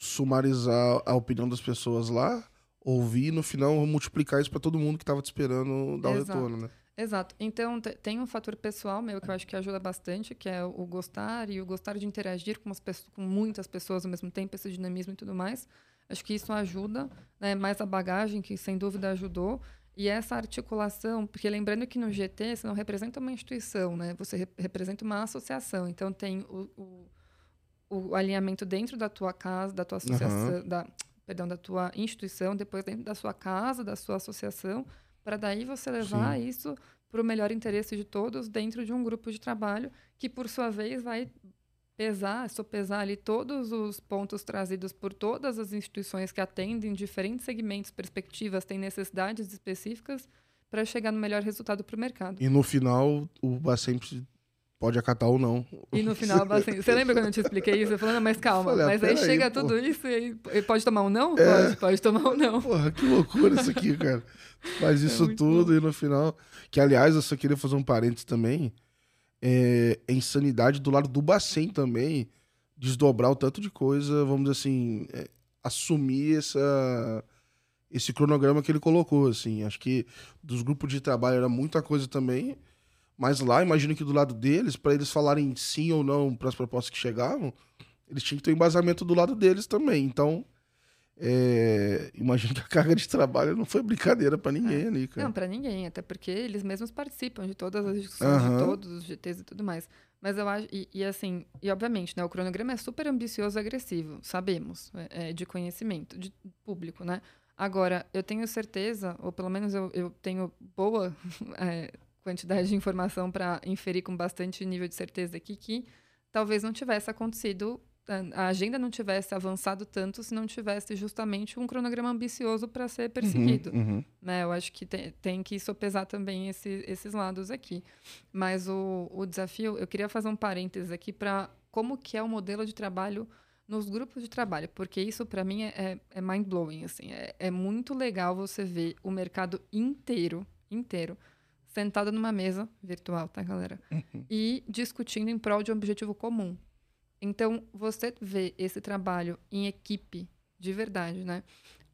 sumarizar a opinião das pessoas lá, ouvir e no final multiplicar isso pra todo mundo que tava te esperando dar o Exato. retorno, né? Exato. Então, te- tem um fator pessoal meu que eu acho que ajuda bastante, que é o gostar e o gostar de interagir com, as pessoas, com muitas pessoas ao mesmo tempo, esse dinamismo e tudo mais. Acho que isso ajuda, né? mais a bagagem, que sem dúvida ajudou. E essa articulação, porque lembrando que no GT você não representa uma instituição, né? Você re- representa uma associação. Então tem o, o, o alinhamento dentro da tua casa, da tua associação, da, perdão, da tua instituição, depois dentro da sua casa, da sua associação, para daí você levar Sim. isso para o melhor interesse de todos dentro de um grupo de trabalho que, por sua vez, vai pesar, sopesar ali todos os pontos trazidos por todas as instituições que atendem diferentes segmentos, perspectivas, têm necessidades específicas para chegar no melhor resultado para o mercado. E no final, o Bacemp pode acatar ou não. E no final, assim, você lembra quando eu te expliquei isso? Eu falando, mas calma, Falei, mas aí peraí, chega tudo isso e aí, pode tomar um não? É. Pode, pode tomar um não. Porra, que loucura isso aqui, cara. Faz isso É tudo e no final. Que, aliás, eu só queria fazer um parênteses também. É, é insanidade do lado do Bacen também. Desdobrar o tanto de coisa, vamos dizer assim, é, assumir essa, esse cronograma que ele colocou, assim. Acho que dos grupos de trabalho era muita coisa também. Mas lá, imagino que do lado deles, para eles falarem sim ou não para as propostas que chegavam, eles tinham que ter um embasamento do lado deles também. Então, é, imagino que a carga de trabalho não foi brincadeira para ninguém ali, cara. Não, para ninguém, até porque eles mesmos participam de todas as discussões, Aham. de todos os GTs e tudo mais. Mas eu acho, e, e assim, e obviamente, né, o cronograma é super ambicioso e agressivo, sabemos, é, é de conhecimento, de público, né? Agora, eu tenho certeza, ou pelo menos eu, eu tenho boa é, quantidade de informação para inferir com bastante nível de certeza aqui que talvez não tivesse acontecido, a- agenda não tivesse avançado tanto se não tivesse justamente um cronograma ambicioso para ser perseguido Uhum, uhum. né? Eu acho que tem, tem que sopesar também esse, esses lados aqui. Mas o, o desafio, eu queria fazer um parênteses aqui para como que é o modelo de trabalho nos grupos de trabalho, porque isso para mim é, é, é mind-blowing, assim. É, é muito legal você ver o mercado inteiro, inteiro, sentado numa mesa virtual, tá, galera? E discutindo em prol de um objetivo comum. Então, você vê esse trabalho em equipe, de verdade, né?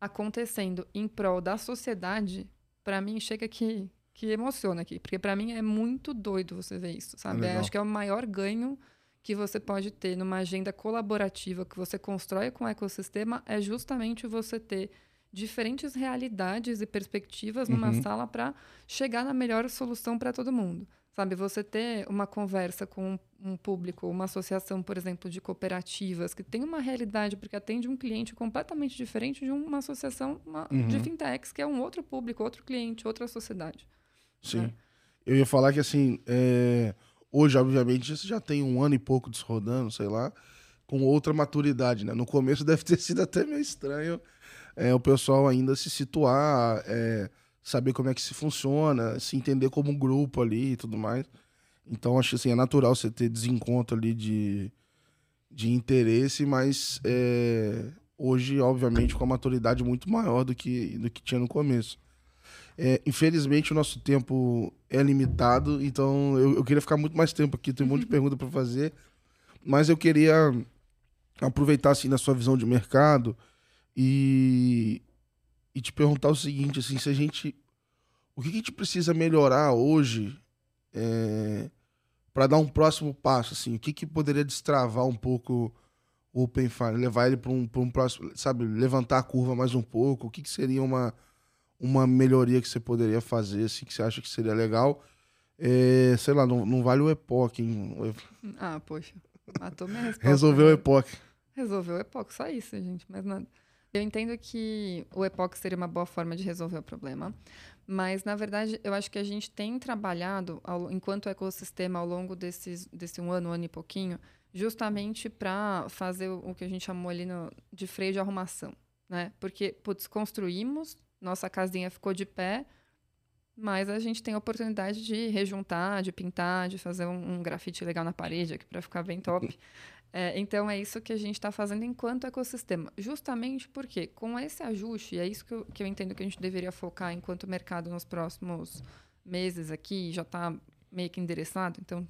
Acontecendo em prol da sociedade, para mim chega que, que emociona aqui. Porque para mim é muito doido você ver isso, sabe? legal. acho que é o maior ganho que você pode ter numa agenda colaborativa que você constrói com o ecossistema é justamente você ter diferentes realidades e perspectivas numa Uhum. sala para chegar na melhor solução para todo mundo. Sabe, você ter uma conversa com um público, uma associação, por exemplo, de cooperativas, que tem uma realidade, porque atende um cliente completamente diferente de uma associação uma- de Uhum. fintechs, que é um outro público, outro cliente, outra sociedade. Sim. É. Eu ia falar que, assim, é, hoje, obviamente, você já tem um ano e pouco disso rodando, sei lá, com outra maturidade, né? No começo deve ter sido até meio estranho é, o pessoal ainda se situar, é, saber como é que se funciona, se entender como um grupo ali e tudo mais. Então, acho que assim, é natural você ter desencontro ali de, de interesse, mas é, hoje, obviamente, com a maturidade muito maior do que, do que tinha no começo. É, infelizmente, o nosso tempo é limitado, então eu, eu queria ficar muito mais tempo aqui, tem um monte de pergunta para fazer, mas eu queria aproveitar assim na sua visão de mercado e, e te perguntar o seguinte, assim, se a gente o que, a gente precisa melhorar hoje para dar um próximo passo, assim, o que, que poderia destravar um pouco o Open Fire, levar ele para um, pra um próximo, sabe, levantar a curva mais um pouco, o que, que seria uma uma melhoria que você poderia fazer, assim, que você acha que seria legal? É, sei lá, não, não vale o Epoch, hein? Ah, poxa, matou minha resposta. Resolveu o? Epoch. resolver o EPOC, só isso, gente, mais nada. Eu entendo que o EPOC seria uma boa forma de resolver o problema, mas, na verdade, eu acho que a gente tem trabalhado, ao, enquanto ecossistema, ao longo desses, desse um ano, um ano e pouquinho, justamente para fazer o, que a gente chamou ali no, de freio de arrumação. Né? Porque, putz, construímos, nossa casinha ficou de pé, mas a gente tem a oportunidade de rejuntar, de pintar, de fazer um, um grafite legal na parede aqui para ficar bem top. É, então, é isso que a gente está fazendo enquanto ecossistema. Justamente porque, com esse ajuste, é isso que eu, que eu entendo que a gente deveria focar enquanto mercado nos próximos meses aqui, já está meio que endereçado, então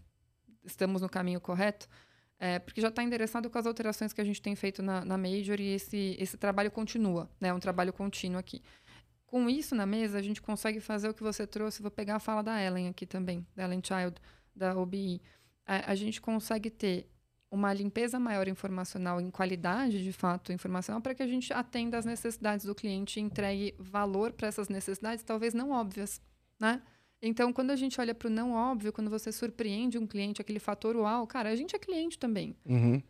estamos no caminho correto, é, porque já está endereçado com as alterações que a gente tem feito na, na Major e esse, esse trabalho continua, né? É um trabalho contínuo aqui. Com isso na mesa, a gente consegue fazer o que você trouxe. Vou pegar a fala da Ellen aqui também, da Ellen Child, da OBI. A, a gente consegue ter uma limpeza maior informacional em qualidade, de fato, informacional, para que a gente atenda às necessidades do cliente e entregue valor para essas necessidades, talvez não óbvias, né? Então, quando a gente olha para o não óbvio, quando você surpreende um cliente, aquele fator uau, cara, a gente é cliente também. Uhum.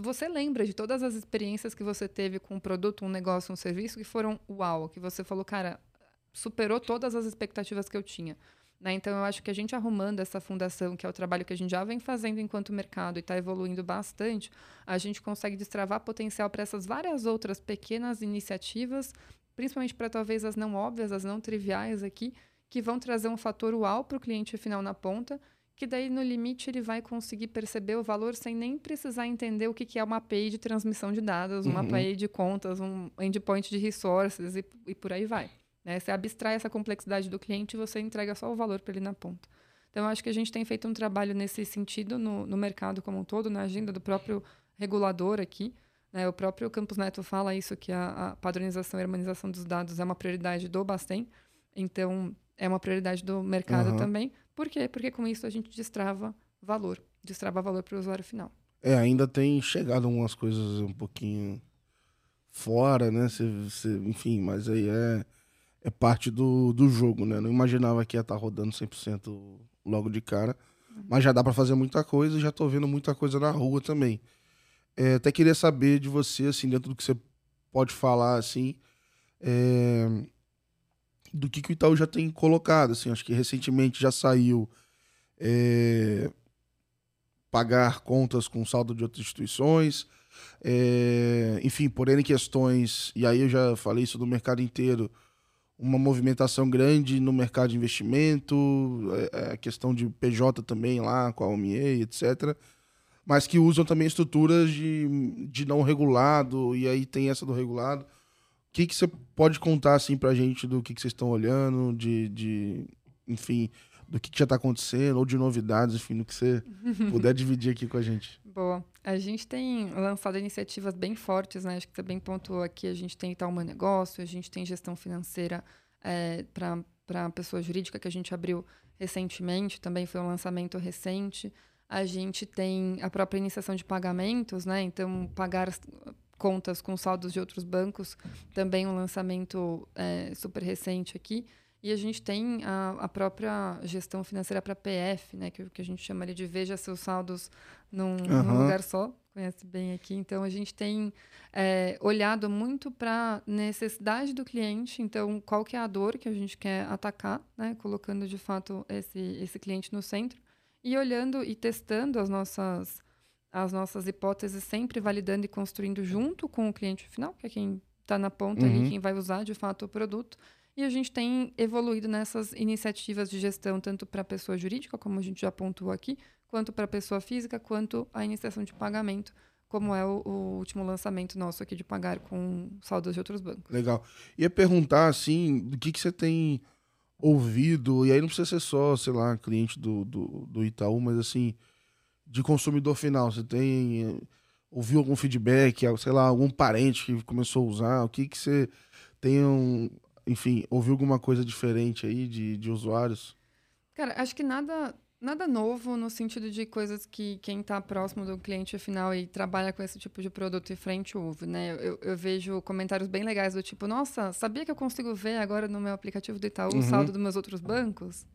Você lembra de todas as experiências que você teve com um produto, um negócio, um serviço que foram uau, que você falou, cara, superou todas as expectativas que eu tinha. Né? Então, eu acho que a gente arrumando essa fundação, que é o trabalho que a gente já vem fazendo enquanto mercado e está evoluindo bastante, a gente consegue destravar potencial para essas várias outras pequenas iniciativas, principalmente para talvez as não óbvias, as não triviais aqui, que vão trazer um fator uau para o cliente final na ponta, que daí no limite ele vai conseguir perceber o valor sem nem precisar entender o que, que é uma API de transmissão de dados, uma uhum. API de contas, um endpoint de resources e, e por aí vai. Né? Você abstrai essa complexidade do cliente e você entrega só o valor para ele na ponta. Então, acho que a gente tem feito um trabalho nesse sentido no, no mercado como um todo, na agenda do próprio regulador aqui. Né? O próprio Campus Neto fala isso, que a, a padronização e harmonização dos dados é uma prioridade do Bastem. Então, é uma prioridade do mercado uhum. também. Por quê? Porque com isso a gente destrava valor, destrava valor para o usuário final. É, ainda tem chegado algumas coisas um pouquinho fora, né? Cê, cê, enfim, mas aí é é parte do, do jogo, né? Não imaginava que ia estar tá rodando 100% logo de cara. Mas já dá para fazer muita coisa e já tô vendo muita coisa na rua também. É, até queria saber de você, assim, dentro do que você pode falar, assim, é, do que, que o Itaú já tem colocado, assim. Acho que recentemente já saiu é, pagar contas com saldo de outras instituições. É, enfim, por questões, e aí eu já falei isso do mercado inteiro, uma movimentação grande no mercado de investimento, é, é, a questão de PJ também lá com a OMIE, etc. Mas que usam também estruturas de, de não regulado, e aí tem essa do regulado. O que, que você pode contar assim, para a gente do que, que vocês estão olhando, de, de enfim, do que, que já está acontecendo, ou de novidades, enfim, do que você puder dividir aqui com a gente. Boa. A gente tem lançado iniciativas bem fortes, né? Acho que você bem pontuou aqui. A gente tem Itaú Meu Negócio, a gente tem gestão financeira é, para pessoa jurídica que a gente abriu recentemente, também foi um lançamento recente. A gente tem a própria iniciação de pagamentos, né? Então, pagar contas com saldos de outros bancos, também um lançamento é, super recente aqui. E a gente tem a, a própria gestão financeira para PF, né, que, que a gente chama ali de veja seus saldos num, uhum. num lugar só, conhece bem aqui. Então, a gente tem é, olhado muito para necessidade do cliente, então, qual que é a dor que a gente quer atacar, né, colocando, de fato, esse, esse cliente no centro, e olhando e testando as nossas, as nossas hipóteses, sempre validando e construindo junto com o cliente final, que é quem está na ponta uhum. ali, quem vai usar, de fato, o produto, e a gente tem evoluído nessas iniciativas de gestão, tanto para a pessoa jurídica, como a gente já pontuou aqui, quanto para a pessoa física, quanto a iniciação de pagamento, como é o, o, último lançamento nosso aqui de pagar com saldos de outros bancos. Legal. Ia perguntar, assim, do que, que você tem ouvido, e aí não precisa ser só, sei lá, cliente do, do, do Itaú, mas assim, de consumidor final. Você tem. Ouviu algum feedback, sei lá, algum parente que começou a usar? O que, que você tem um, enfim, ouviu alguma coisa diferente aí de, de usuários? Cara, acho que nada nada novo no sentido de coisas que quem está próximo do cliente final e trabalha com esse tipo de produto e frente ouve, né? Eu, eu, vejo comentários bem legais do tipo, nossa, sabia que eu consigo ver agora no meu aplicativo do Itaú uhum. o saldo dos meus outros bancos?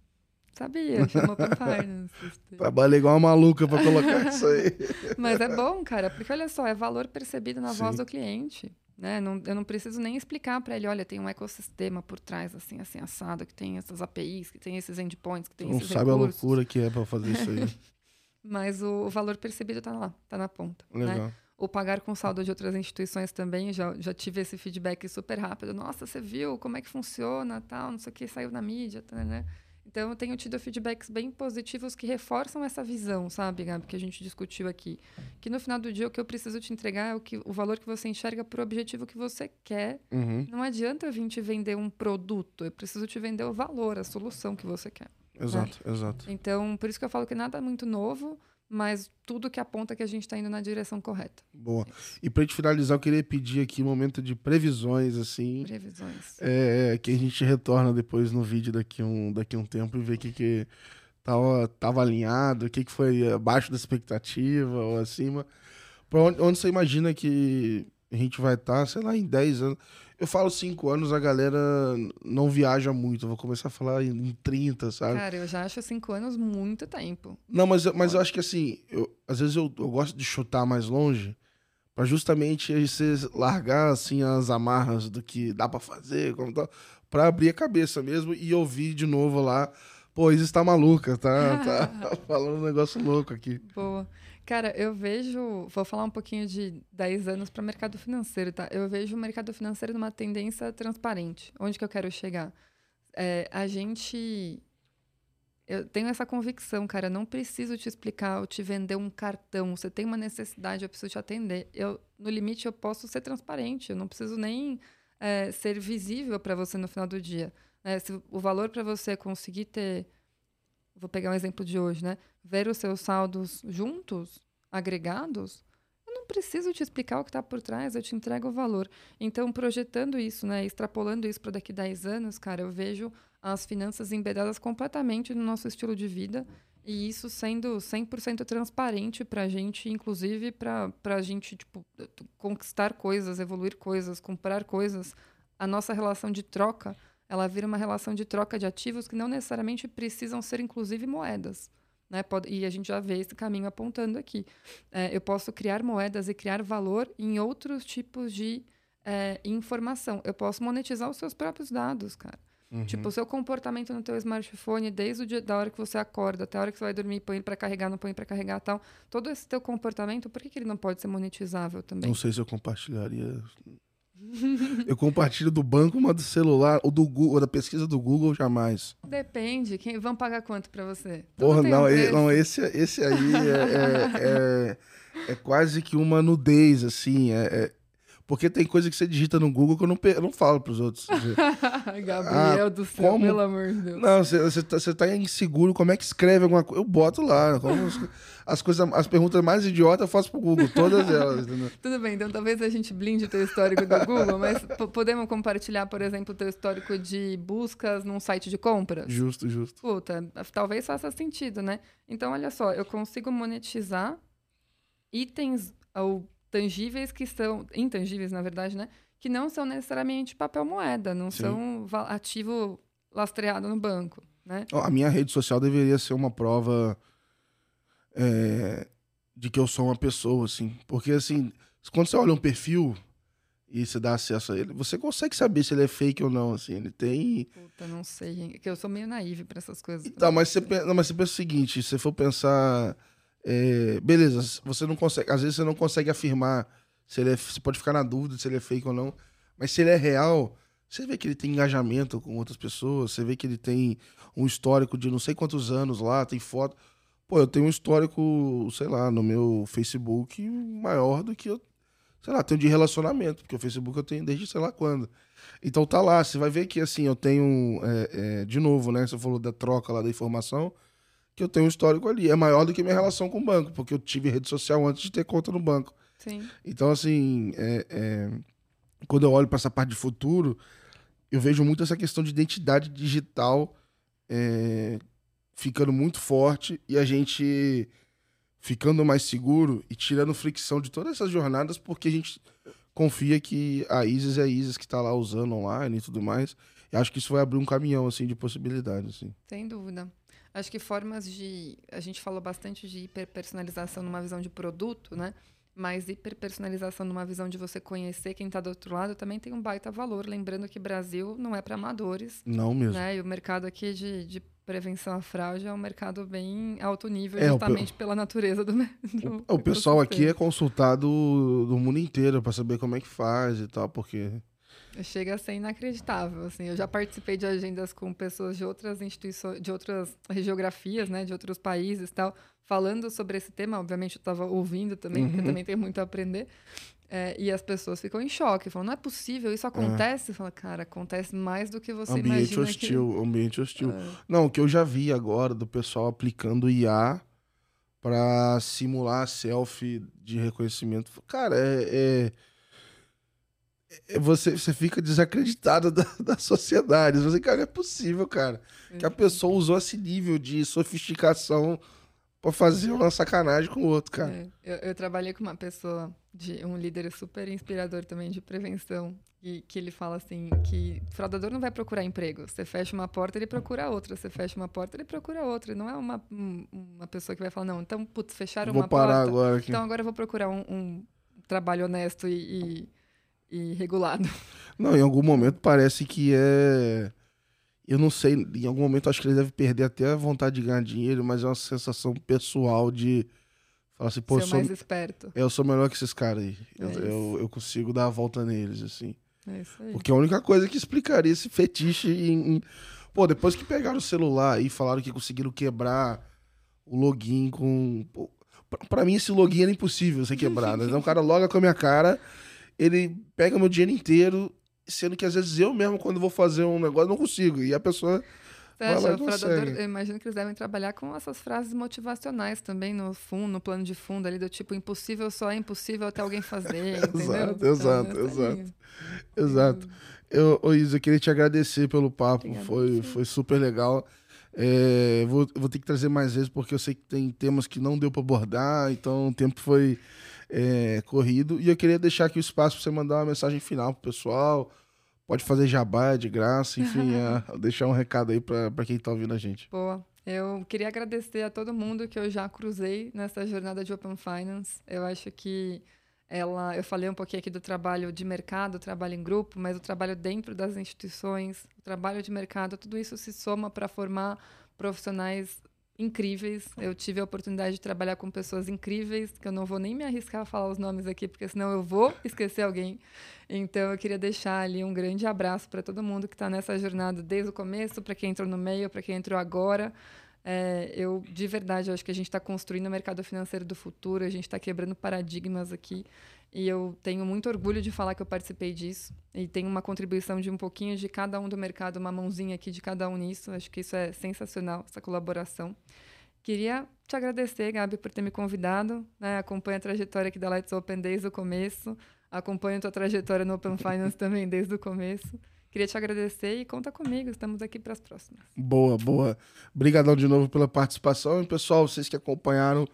Sabia, chama Open Finance. Trabalhei igual uma maluca pra colocar isso aí. Mas é bom, cara, porque olha só, é valor percebido na Sim. voz do cliente. Né? Não, eu não preciso nem explicar para ele, olha, tem um ecossistema por trás, assim, assim, assado, que tem essas APIs, que tem esses endpoints, que tem não esses sabe recursos. a loucura que é para fazer isso aí. Mas o, o, valor percebido está lá, está na ponta. Né? Legal. Né? O pagar com saldo de outras instituições também, já, já tive esse feedback super rápido. Nossa, você viu como é que funciona, tal, não sei o que, saiu na mídia, tá, né? Então, eu tenho tido feedbacks bem positivos que reforçam essa visão, sabe, Gabi, que a gente discutiu aqui. Que no final do dia, o que eu preciso te entregar é o, que, o valor que você enxerga para o objetivo que você quer. Uhum. Não adianta eu vir te vender um produto, eu preciso te vender o valor, a solução que você quer. Exato, né? exato. Então, por isso que eu falo que nada é muito novo, mas tudo que aponta que a gente está indo na direção correta. Boa. E para gente finalizar, eu queria pedir aqui um momento de previsões, assim. Previsões. É, que a gente retorna depois no vídeo daqui um, daqui um tempo e vê o que, que tava, tava alinhado, o que, que foi abaixo da expectativa ou acima. Pra onde, onde você imagina que a gente vai estar, tá, sei lá, em 10 anos. Eu falo 5 anos, a galera não viaja muito. Eu vou começar a falar em 30, sabe? Cara, eu já acho 5 anos muito tempo. Não, mas, mas eu acho que assim, eu, às vezes eu, eu gosto de chutar mais longe para justamente você largar assim as amarras do que dá para fazer, como tal, para abrir a cabeça mesmo e ouvir de novo lá. Pô, Isis tá maluca, tá, tá falando um negócio louco aqui. Boa. Cara, eu vejo. Vou falar um pouquinho de 10 anos para o mercado financeiro, tá? Eu vejo o mercado financeiro numa tendência transparente. Onde que eu quero chegar? É, a gente. Eu tenho essa convicção, cara. Eu não preciso te explicar ou te vender um cartão. Você tem uma necessidade, eu preciso te atender. Eu, no limite, eu posso ser transparente. Eu não preciso nem é, ser visível para você no final do dia. É, se o valor para você conseguir ter vou pegar um exemplo de hoje, né? Ver os seus saldos juntos, agregados, eu não preciso te explicar o que está por trás, eu te entrego o valor. Então, projetando isso, né, extrapolando isso para daqui a 10 anos, cara, eu vejo as finanças embedadas completamente no nosso estilo de vida e isso sendo 100% transparente para a gente, inclusive para a gente tipo, conquistar coisas, evoluir coisas, comprar coisas. A nossa relação de troca ela vira uma relação de troca de ativos que não necessariamente precisam ser, inclusive, moedas. Né? Pode, e a gente já vê esse caminho apontando aqui. É, eu posso criar moedas e criar valor em outros tipos de é, informação. Eu posso monetizar os seus próprios dados, cara. Uhum. Tipo, o seu comportamento no teu smartphone, desde o dia, da hora que você acorda até a hora que você vai dormir, põe para carregar, não põe para carregar tal. Todo esse teu comportamento, por que, que ele não pode ser monetizável também? Não sei se eu compartilharia eu compartilho do banco, uma do celular, ou do Google, da pesquisa do Google, jamais. Depende. Quem, vão pagar quanto para você? Porra, não, um não esse, esse aí é, é, é, é, quase que uma nudez, assim. É, é porque tem coisa que você digita no Google que eu não, eu não falo pros outros. Gabriel ah, do céu, como... pelo amor de Deus. Não, você tá, tá inseguro, como é que escreve alguma coisa? Eu boto lá. As, as, coisas, as perguntas mais idiotas eu faço pro Google, todas elas. Tudo bem, então talvez a gente blinde o teu histórico do Google, mas podemos compartilhar, por exemplo, o teu histórico de buscas num site de compras? Justo, justo. Puta, talvez faça sentido, né? Então, olha só, eu consigo monetizar itens ou tangíveis que são intangíveis, na verdade, né? Que não são necessariamente papel moeda, não Sim. são ativo lastreado no banco, né? A minha rede social deveria ser uma prova é, de que eu sou uma pessoa, assim, porque assim, quando você olha um perfil e você dá acesso a ele, você consegue saber se ele é fake ou não, assim, ele tem... Puta, não sei, é que eu sou meio naive para essas coisas. Tá, mas você, não, mas você pensa o seguinte, se você for pensar é, beleza, você não consegue. Às vezes você não consegue afirmar se ele é. Você pode ficar na dúvida se ele é fake ou não. Mas se ele é real, você vê que ele tem engajamento com outras pessoas, você vê que ele tem um histórico de não sei quantos anos lá, tem foto. Pô, eu tenho um histórico, sei lá, no meu Facebook maior do que eu, sei lá, tenho de relacionamento, porque o Facebook eu tenho desde sei lá quando. Então tá lá, você vai ver que assim, eu tenho, é, é, de novo, né, você falou da troca lá da informação, que eu tenho um histórico ali. É maior do que minha relação com o banco, porque eu tive rede social antes de ter conta no banco. Sim. Então, assim, é, é, quando eu olho para essa parte de futuro, eu vejo muito essa questão de identidade digital é, ficando muito forte e a gente ficando mais seguro e tirando fricção de todas essas jornadas, porque a gente confia que a Isis é a Isis que está lá usando online e tudo mais. E acho que isso vai abrir um caminhão assim de possibilidades. Assim. Sem dúvida. Acho que formas de. A gente falou bastante de hiperpersonalização numa visão de produto, né? Mas hiperpersonalização numa visão de você conhecer quem está do outro lado também tem um baita valor. Lembrando que Brasil não é para amadores. Não mesmo. Né? E o mercado aqui de, de prevenção à fraude é um mercado bem alto nível, é, justamente pela natureza do, do O, o pessoal aqui é consultado do mundo inteiro para saber como é que faz e tal, porque Chega a ser inacreditável, assim. Eu já participei de agendas com pessoas de outras instituições, de outras geografias, né, de outros países, tal, falando sobre esse tema. Obviamente eu estava ouvindo também, uhum. porque eu também tenho muito a aprender. É, e as pessoas ficam em choque, falam, não é possível, isso acontece? É. Fala, cara, acontece mais do que você ambiente imagina. Hostil, que... Ambiente hostil, é. Não, o que eu já vi agora do pessoal aplicando IA para simular selfie de reconhecimento. Cara, é, é é, você, você fica desacreditado da, da sociedade. Você, cara, não é possível, cara. Que a pessoa usou esse nível de sofisticação pra fazer uma sacanagem com o outro, cara. É. Eu, eu, trabalhei com uma pessoa, de um líder super inspirador também de prevenção, e que ele fala assim, que o fraudador não vai procurar emprego. Você fecha uma porta, ele procura outra. Você fecha uma porta, ele procura outra. Não é uma, uma pessoa que vai falar, não, então, putz, fecharam vou uma parar porta. Agora aqui. Então agora eu vou procurar um, um trabalho honesto e, e e regulado. Não, em algum momento parece que é. Eu não sei, em algum momento acho que ele deve perder até a vontade de ganhar dinheiro, mas é uma sensação pessoal de. Falar assim, pô, Ser eu sou, mais esperto. Eu sou melhor que esses caras aí. É eu, eu, eu, consigo dar a volta neles, assim. É isso aí. Porque a única coisa que explicaria esse fetiche em, em... Pô, depois que pegaram o celular e falaram que conseguiram quebrar o login com. Pô, pra, pra mim, esse login era impossível ser quebrado. então o cara loga com a minha cara ele pega meu dinheiro inteiro, sendo que às vezes eu mesmo, quando vou fazer um negócio, não consigo. E a pessoa. O fraudador, eu imagino que eles devem trabalhar com essas frases motivacionais também no fundo, no plano de fundo ali, do tipo, impossível só é impossível até alguém fazer, exato, então, exato, exato. Exato. Eu, ô Isa, eu queria te agradecer pelo papo, foi, foi super legal. É, vou, vou ter que trazer mais vezes, porque eu sei que tem temas que não deu para abordar, então o tempo foi é, corrido. E eu queria deixar aqui o espaço para você mandar uma mensagem final pro pessoal. Pode fazer jabá de graça, enfim, é, deixar um recado aí para quem está ouvindo a gente. Boa. Eu queria agradecer a todo mundo que eu já cruzei nessa jornada de Open Finance. Eu acho que ela, eu falei um pouquinho aqui do trabalho de mercado, trabalho em grupo, mas o trabalho dentro das instituições, o trabalho de mercado, tudo isso se soma para formar profissionais incríveis. Eu tive a oportunidade de trabalhar com pessoas incríveis, que eu não vou nem me arriscar a falar os nomes aqui, porque senão eu vou esquecer alguém. Então eu queria deixar ali um grande abraço para todo mundo que está nessa jornada desde o começo, para quem entrou no meio, para quem entrou agora. É, eu, de verdade, eu acho que a gente está construindo o mercado financeiro do futuro, a gente está quebrando paradigmas aqui. E eu tenho muito orgulho de falar que eu participei disso. E tenho uma contribuição de um pouquinho de cada um do mercado, uma mãozinha aqui de cada um nisso. Acho que isso é sensacional, essa colaboração. Queria te agradecer, Gabi, por ter me convidado. Né? Acompanho a trajetória aqui da Lights Open desde o começo. Acompanho a tua trajetória no Open Finance também desde o começo. Queria te agradecer e conta comigo, estamos aqui para as próximas. Boa, boa. Obrigadão de novo pela participação. E, pessoal, vocês que acompanharam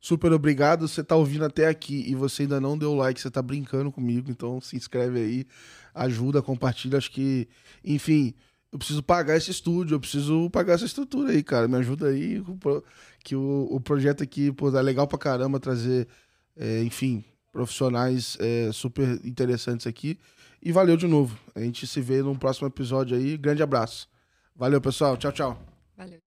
Super obrigado. Você tá ouvindo até aqui e você ainda não deu like, você tá brincando comigo, então se inscreve aí, ajuda, compartilha. Acho que, enfim, eu preciso pagar esse estúdio, eu preciso pagar essa estrutura aí, cara. Me ajuda aí, que o, o projeto aqui, pô, é legal pra caramba trazer, é, enfim, profissionais é, super interessantes aqui. E valeu de novo. A gente se vê no próximo episódio aí. Grande abraço. Valeu, pessoal. Tchau, tchau. Valeu.